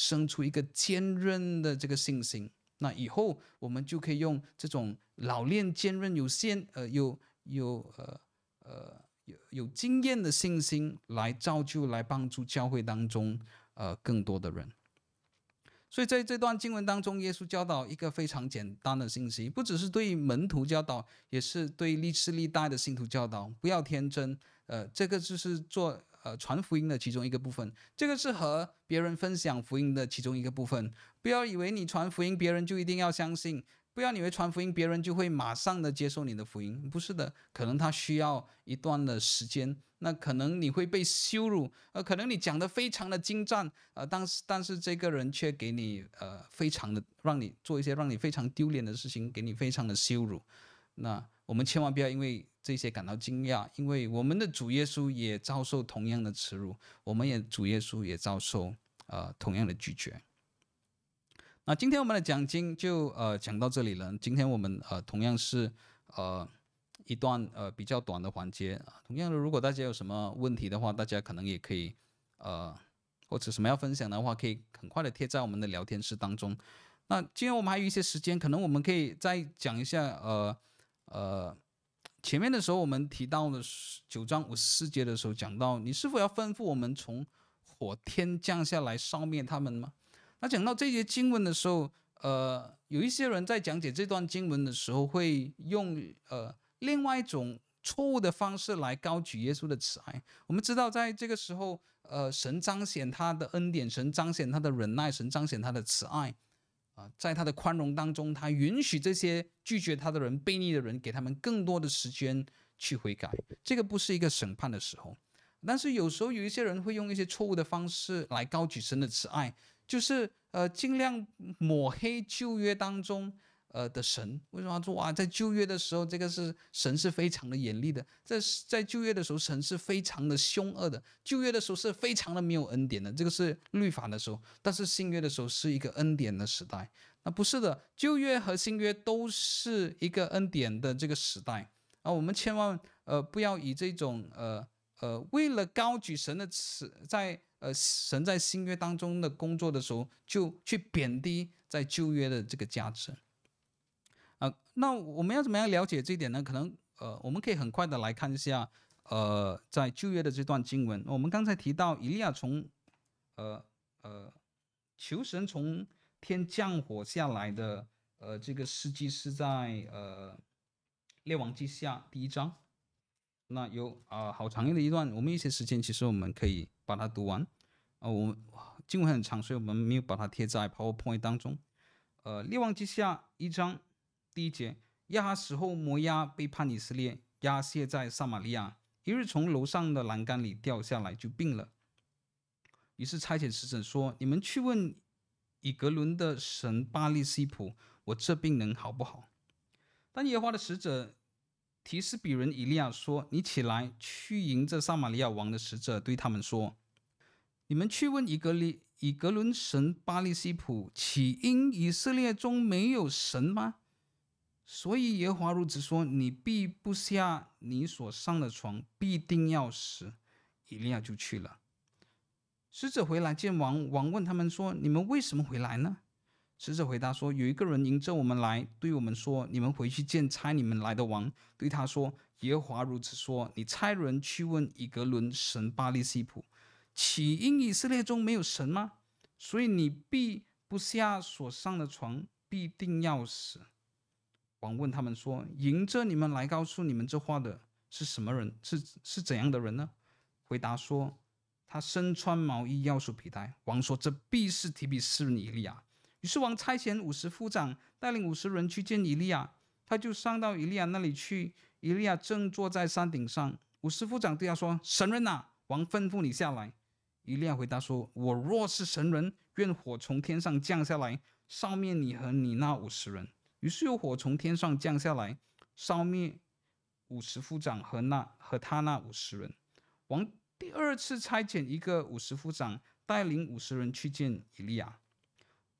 生出一个坚韧的这个信心，那以后我们就可以用这种老练、坚韧、有限呃有有呃呃有有经验的信心来造就、来帮助教会当中呃更多的人。所以在这段经文当中，耶稣教导一个非常简单的信息，不只是对门徒教导，也是对历世历代的信徒教导：不要天真。呃，这个就是做。呃，传福音的其中一个部分，这个是和别人分享福音的其中一个部分。不要以为你传福音，别人就一定要相信；不要以为传福音，别人就会马上的接受你的福音。不是的，可能他需要一段的时间。那可能你会被羞辱，呃，可能你讲的非常的精湛，呃，但是但是这个人却给你呃非常的让你做一些让你非常丢脸的事情，给你非常的羞辱。那我们千万不要因为。这些感到惊讶，因为我们的主耶稣也遭受同样的耻辱，我们也主耶稣也遭受呃同样的拒绝。那今天我们的讲经就呃讲到这里了。今天我们呃同样是呃一段呃比较短的环节。同样的，如果大家有什么问题的话，大家可能也可以呃或者什么要分享的话，可以很快的贴在我们的聊天室当中。那今天我们还有一些时间，可能我们可以再讲一下呃呃前面的时候我们提到的九章五十四节的时候讲到，你是否要吩咐我们从火天降下来烧灭他们吗？那讲到这些经文的时候，呃，有一些人在讲解这段经文的时候，会用呃另外一种错误的方式来高举耶稣的慈爱。我们知道，在这个时候，呃，神彰显他的恩典，神彰显他的忍耐，神彰显他的慈爱啊，在他的宽容当中，他允许这些拒绝他的人、背逆的人，给他们更多的时间去悔改。这个不是一个审判的时候，但是有时候有一些人会用一些错误的方式来高举神的慈爱。就是呃，尽量抹黑旧约当中呃的神。为什么说哇，在旧约的时候，这个是神是非常的严厉的，在在旧约的时候，神是非常的凶恶的。旧约的时候是非常的没有恩典的，这个是律法的时候。但是新约的时候是一个恩典的时代。那不是的，旧约和新约都是一个恩典的这个时代啊。我们千万呃不要以这种呃呃为了高举神的词在。呃，神在新约当中的工作的时候，就去贬低在旧约的这个价值。那我们要怎么样了解这一点呢？可能呃，我们可以很快的来看一下，呃，在旧约的这段经文，我们刚才提到以利亚从，呃呃，求神从天降火下来的，呃，这个事迹是在呃列王记下第一章。那有啊、好长的一段，我们一些时间，其实我们可以把它读完。啊、我们经文很长，所以我们没有把它贴在 PowerPoint 当中。呃，列王记下一章第一节，亚哈死后，摩押背叛以色列，押解在撒玛利亚，一日从楼上的栏杆里掉下来，就病了。于是差遣使者说：“你们去问以格伦的神巴力西普，我这病能好不好？”但耶和华的使者。提斯比人以利亚说：“你起来，去迎着撒玛利亚王的使者，对他们说：你们去问以格利以格伦神巴力西普，岂因以色列中没有神吗？所以耶和华如此说：你必不下你所上的床，必定要死。”以利亚就去了。使者回来见王，王问他们说：“你们为什么回来呢？”使者回答说：“有一个人迎着我们来，对我们说：‘你们回去见差你们来的王，对他说：耶和华如此说：你差人去问以格伦神巴力西普，岂因以色列中没有神吗？所以你必不下所上的床，必定要死。’王问他们说：‘迎着你们来告诉你们这话的是什么人？是是怎样的人呢？’回答说：‘他身穿毛衣，腰束皮带。’王说：‘这必是提比斯人以利亚。’于是王差遣五十夫长带领五十人去见以利亚，他就上到以利亚那里去。以利亚正坐在山顶上，五十夫长对他说：“神人呐，王吩咐你下来。”以利亚回答说：“我若是神人，愿火从天上降下来，烧灭你和你那五十人。”于是有火从天上降下来，烧灭五十夫长和那和他那五十人。王第二次差遣一个五十夫长带领五十人去见以利亚。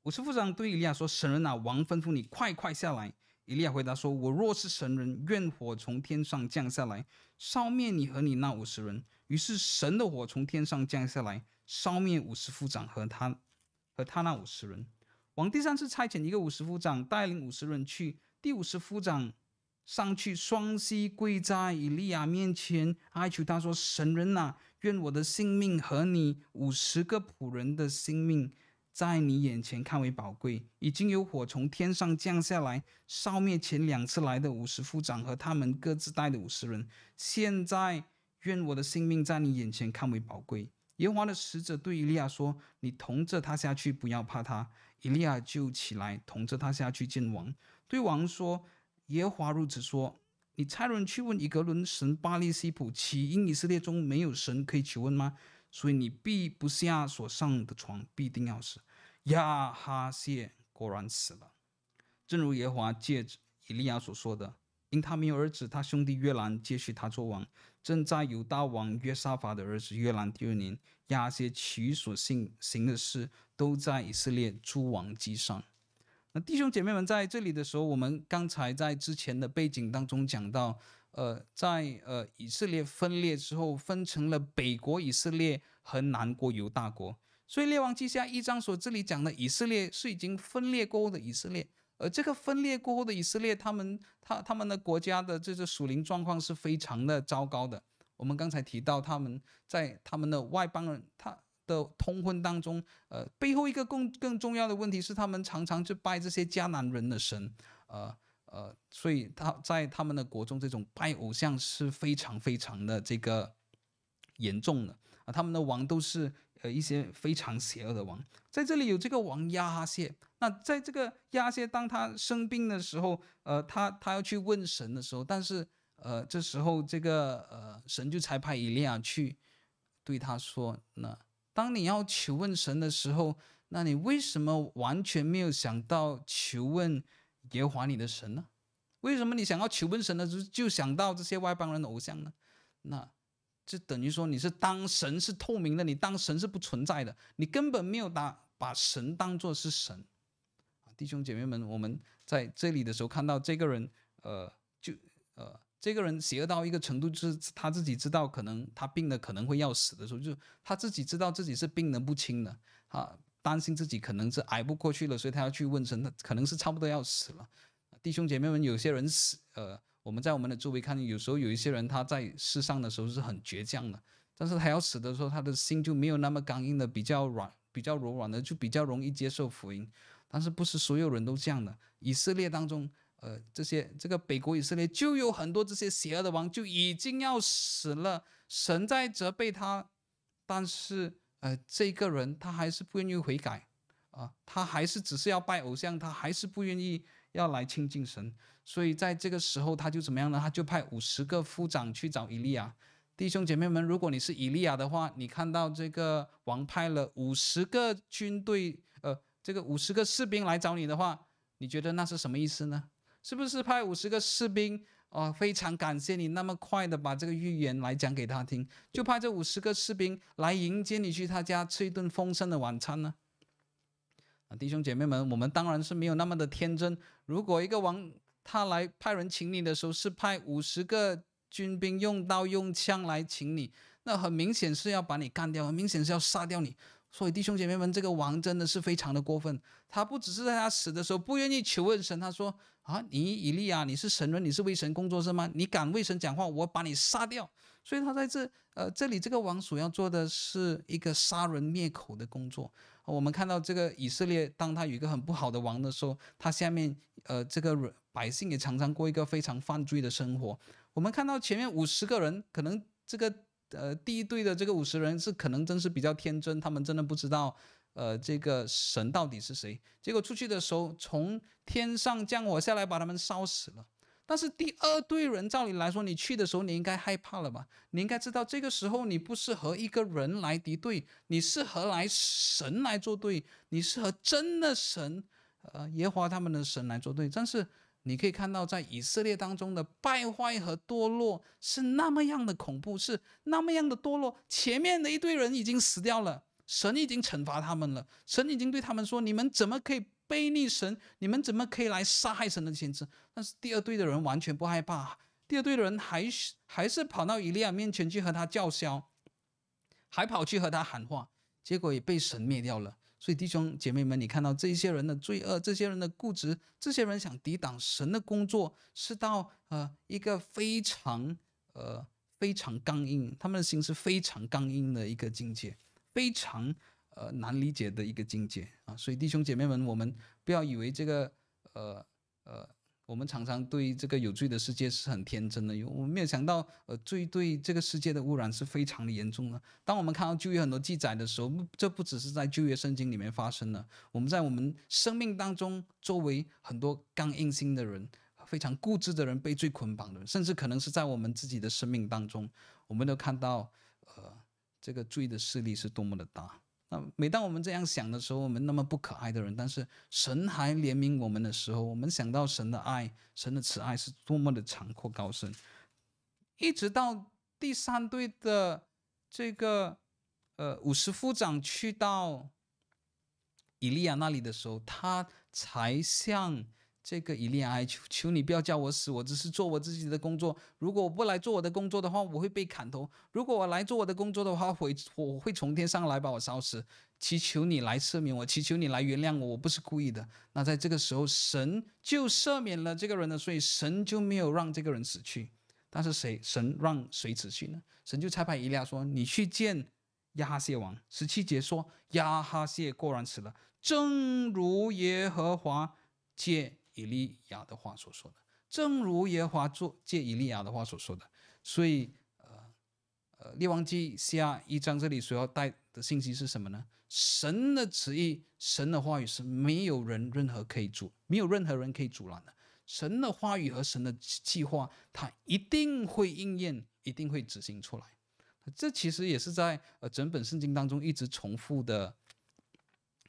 五十夫长对以利亚说：“神人啊，王吩咐你快快下来。”以利亚回答说：“我若是神人，愿火从天上降下来，烧灭你和你那五十人。”于是神的火从天上降下来，烧灭五十夫长和他和他那五十人。王第三次差遣一个五十夫长带领五十人去，第五十夫长上去双膝跪在以利亚面前哀求他说：“神人啊，愿我的性命和你五十个仆人的性命。”在你眼前看为宝贵，已经有火从天上降下来，烧灭前两次来的五十夫长和他们各自带的五十人。现在愿我的性命在你眼前看为宝贵。耶和华的使者对以利亚说：“你同着他下去，不要怕他。”以利亚就起来，同着他下去见王，对王说：“耶和华如此说：你差人去问以革伦神巴力西卜，岂因以色列中没有神可以求问吗？所以你必不下所上的床，必定要死。”亚哈谢果然死了，正如耶和华借以利亚所说的，因他没有儿子，他兄弟约兰接续他做王。正在犹大王约沙法的儿子约兰第二年，亚些其所行行的事，都在以色列诸王记上。那弟兄姐妹们在这里的时候，我们刚才在之前的背景当中讲到，呃，在呃以色列分裂之后，分成了北国以色列和南国犹大国。所以列王记下一章所这里讲的以色列是已经分裂过后的以色列，而这个分裂过后的以色列，他们他他们的国家的这个属灵状况是非常的糟糕的。我们刚才提到他们在他们的外邦人他的通婚当中，呃，背后一个更更重要的问题是他们常常去拜这些迦南人的神，呃呃，所以他在他们的国中这种拜偶像是非常非常的这个严重的啊，他们的王都是。呃，一些非常邪恶的王，在这里有这个王亚哈谢。那在这个亚谢，当他生病的时候，呃，他他要去问神的时候，但是呃，这时候这个呃，神就差派以利亚去对他说：“那当你要求问神的时候，那你为什么完全没有想到求问耶和华你的神呢？为什么你想要求问神的时候就想到这些外邦人的偶像呢？那？”就等于说你是当神是透明的，你当神是不存在的，你根本没有把把神当作是神。弟兄姐妹们，我们在这里的时候看到这个人，呃，就呃，这个人邪恶到一个程度，就是他自己知道可能他病的可能会要死的时候，就他自己知道自己是病得不轻的，他担心自己可能是挨不过去了，所以他要去问神，他可能是差不多要死了。弟兄姐妹们，有些人死，呃。我们在我们的周围看，有时候有一些人他在世上的时候是很倔强的，但是他要死的时候，他的心就没有那么刚硬的，比较软，比较柔软的，就比较容易接受福音。但是不是所有人都这样的。以色列当中，呃，这些这个北国以色列就有很多这些邪恶的王就已经要死了，神在责备他，但是呃，这个人他还是不愿意悔改啊，他还是只是要拜偶像，他还是不愿意要来亲近神。所以在这个时候，他就怎么样呢？他就派五十个夫长去找以利亚。弟兄姐妹们，如果你是以利亚的话，你看到这个王派了五十个军队，呃，这个五十个士兵来找你的话，你觉得那是什么意思呢？是不是派五十个士兵啊、非常感谢你那么快的把这个预言来讲给他听，就派这五十个士兵来迎接你去他家吃一顿丰盛的晚餐呢？啊弟兄姐妹们，我们当然是没有那么的天真。如果一个王，他来派人请你的时候，是派五十个军兵用刀用枪来请你，那很明显是要把你干掉，很明显是要杀掉你。所以弟兄姐妹们，这个王真的是非常的过分。他不只是在他死的时候不愿意求问神，他说：“啊，你以利亚，你是神人，你是为神工作是吗？你敢为神讲话，我把你杀掉。”所以他在这呃这里这个王所要做的是一个杀人灭口的工作。我们看到这个以色列，当他有一个很不好的王的时候，他下面呃这个。百姓也常常过一个非常犯罪的生活。我们看到前面五十个人，可能这个呃第一队的这个五十人是可能真是比较天真，他们真的不知道呃这个神到底是谁。结果出去的时候，从天上降火下来，把他们烧死了。但是第二队人，照理来说，你去的时候你应该害怕了吧？你应该知道这个时候你不是和一个人来敌对，你是和来神来作对，你是和真的神呃耶和华他们的神来作对。但是。你可以看到，在以色列当中的败坏和堕落是那么样的恐怖，是那么样的堕落。前面的一堆人已经死掉了，神已经惩罚他们了，神已经对他们说：“你们怎么可以悖逆神？你们怎么可以来杀害神的先知？”但是第二队的人完全不害怕，第二队的人还是还是跑到以利亚面前去和他叫嚣，还跑去和他喊话，结果也被神灭掉了。所以弟兄姐妹们，你看到这些人的罪恶，这些人的固执，这些人想抵挡神的工作，是到呃一个非常呃非常刚硬，他们的心是非常刚硬的一个境界，非常呃难理解的一个境界啊！所以弟兄姐妹们，我们不要以为这个呃呃。我们常常对这个有罪的世界是很天真的，因为我们没有想到，呃，罪对这个世界的污染是非常的严重的。当我们看到旧约很多记载的时候，这不只是在旧约圣经里面发生的，我们在我们生命当中周围很多刚硬心的人、非常固执的人、被罪捆绑的人，甚至可能是在我们自己的生命当中，我们都看到，呃，这个罪的势力是多么的大。那每当我们这样想的时候，我们那么不可爱的人，但是神还怜悯我们的时候，我们想到神的爱，神的慈爱是多么的长阔高深。一直到第三队的这个呃五十夫长去到伊利亚那里的时候，他才向这个以利亚求：求你不要叫我死，我只是做我自己的工作。如果我不来做我的工作的话，我会被砍头；如果我来做我的工作的话，会我会从天上来把我烧死。祈求你来赦免我，祈求你来原谅我，我不是故意的。那在这个时候，神就赦免了这个人的罪，神就没有让这个人死去。但是谁？神让谁死去呢？神就差派以利亚说：“你去见亚哈谢王。”十七节说：“亚哈谢果然死了，正如耶和华借以利亚的话所说的，正如耶和华做借以利亚的话所说的。”所以，呃，呃，列王记下一章这里所要带的信息是什么呢？神的旨意，神的话语是没有人任何可以阻，没有任何人可以阻拦的。神的话语和神的计划，他一定会应验，一定会执行出来。这其实也是在呃整本圣经当中一直重复的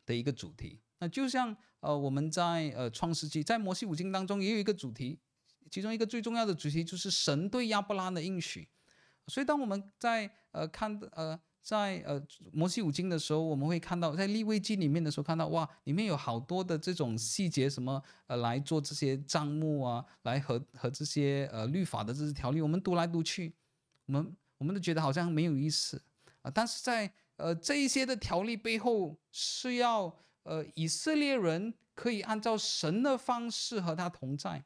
的一个主题。那就像呃我们在呃创世纪，在摩西五经当中也有一个主题，其中一个最重要的主题就是神对亚伯拉罕的应许。所以当我们在呃看呃。在呃摩西五经的时候，我们会看到在利未记里面的时候看到哇，里面有好多的这种细节，什么呃来做这些账目啊，来和和这些呃律法的这些条例，我们读来读去，我们我们都觉得好像没有意思啊。但是在呃这一些的条例背后，是要呃以色列人可以按照神的方式和他同在，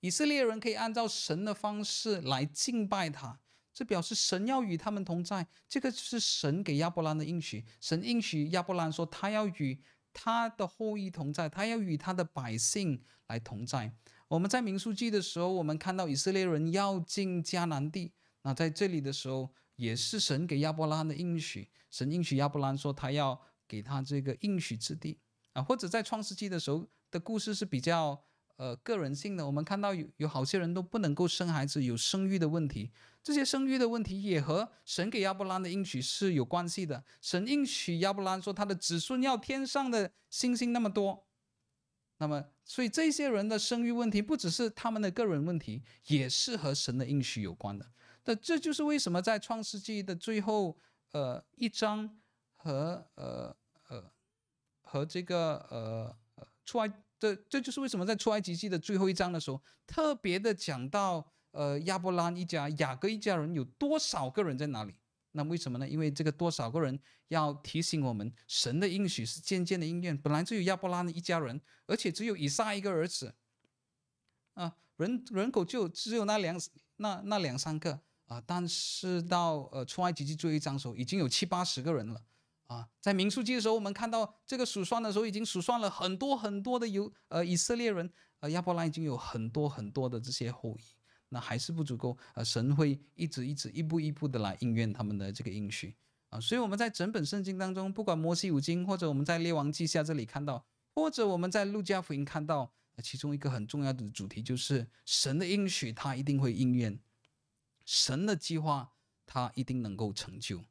以色列人可以按照神的方式来敬拜他。这表示神要与他们同在，这个就是神给亚伯兰的应许。神应许亚伯兰说，他要与他的后裔同在，他要与他的百姓来同在。我们在民数记的时候，我们看到以色列人要进迦南地，那在这里的时候，也是神给亚伯兰的应许。神应许亚伯兰说，他要给他这个应许之地啊，或者在创世纪的时候的故事是比较呃个人性的。我们看到有有好些人都不能够生孩子，有生育的问题。这些生育的问题也和神给亚伯兰的应许是有关系的。神应许亚伯兰说，他的子孙要天上的星星那么多。那么，所以这些人的生育问题不只是他们的个人问题，也是和神的应许有关的。那这就是为什么在创世纪的最后呃一章和呃和这个呃出埃这这就是为什么在出埃及记的最后一章的时候特别的讲到。呃，亚伯兰一家、雅各一家人有多少个人在哪里？那为什么呢？因为这个多少个人要提醒我们，神的应许是渐渐的应验。本来只有亚伯拉的一家人，而且只有以撒一个儿子，啊，人人口就只有那两那那两三个啊。但是到呃出埃及记最后一章的时候，已经有七八十个人了啊。在民数记的时候，我们看到这个数算的时候，已经数算了很多很多的有呃以色列人，呃亚伯兰已经有很多很多的这些后裔。那还是不足够，呃，神会一直一直一步一步的来应验他们的这个应许啊，所以我们在整本圣经当中，不管摩西五经，或者我们在列王记下这里看到，或者我们在路加福音看到，其中一个很重要的主题就是神的应许，他一定会应验，神的计划他一定能够成就。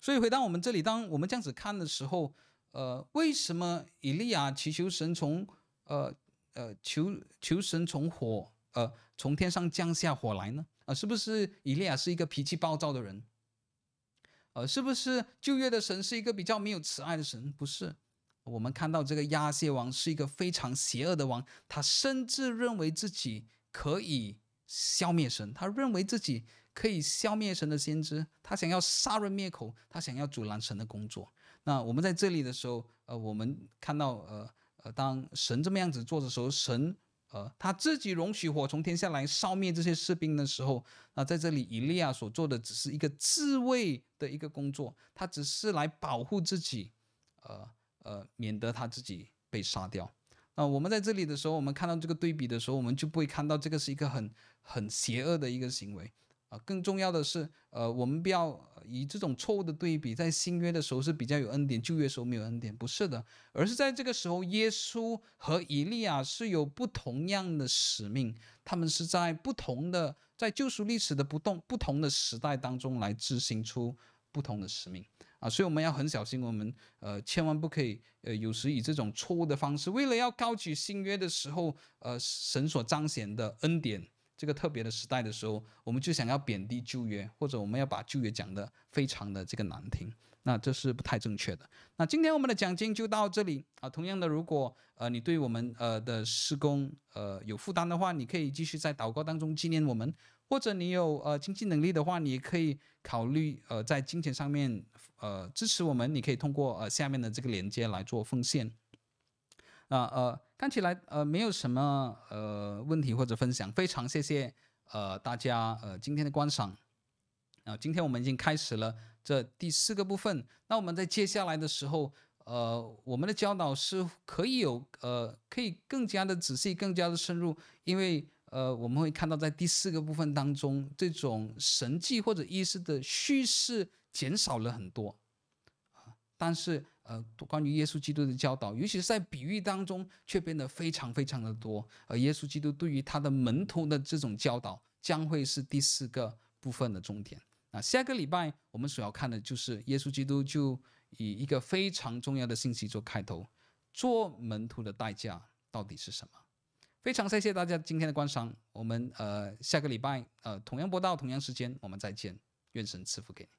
所以回到我们这里，当我们这样子看的时候，呃，为什么以利亚祈求神从呃呃求求神从火？呃，从天上降下火来呢？啊、呃，是不是以利亚是一个脾气暴躁的人？呃，是不是旧约的神是一个比较没有慈爱的神？不是，我们看到这个亚谢王是一个非常邪恶的王，他甚至认为自己可以消灭神，他认为自己可以消灭神的先知，他想要杀人灭口，他想要阻拦神的工作。那我们在这里的时候，呃，我们看到，呃呃，当神这么样子做的时候，神。呃，他自己容许火从天下来烧灭这些士兵的时候，那在这里以利亚所做的只是一个自卫的一个工作，他只是来保护自己，呃呃，免得他自己被杀掉。那我们在这里的时候，我们看到这个对比的时候，我们就不会看到这个是一个很很邪恶的一个行为。啊，更重要的是，呃，我们不要以这种错误的对比，在新约的时候是比较有恩典，旧约时候没有恩典，不是的，而是在这个时候，耶稣和以利亚是有不同样的使命，他们是在不同的，在救赎历史的不动不同的时代当中来执行出不同的使命啊，所以我们要很小心，我们呃千万不可以呃有时以这种错误的方式，为了要高举新约的时候，呃神所彰显的恩典。这个特别的时代的时候，我们就想要贬低旧约，或者我们要把旧约讲得非常的这个难听，那这是不太正确的。那今天我们的讲经就到这里啊。同样的，如果呃你对我们呃的施工呃有负担的话，你可以继续在祷告当中纪念我们，或者你有呃经济能力的话，你也可以考虑呃在金钱上面呃支持我们。你可以通过呃下面的这个连接来做奉献。啊呃，看起来呃没有什么呃问题或者分享，非常谢谢呃大家呃今天的观赏。啊，今天我们已经开始了这第四个部分。那我们在接下来的时候，呃，我们的教导是可以有呃可以更加的仔细、更加的深入，因为呃我们会看到在第四个部分当中，这种神迹或者意思的叙事减少了很多。但是，呃，关于耶稣基督的教导，尤其是在比喻当中，却变得非常非常的多。而耶稣基督对于他的门徒的这种教导，将会是第四个部分的重点。那下个礼拜我们所要看的就是耶稣基督就以一个非常重要的信息做开头：做门徒的代价到底是什么？非常谢谢大家今天的观赏。我们呃下个礼拜呃同样播到同样时间，我们再见。愿神赐福给你。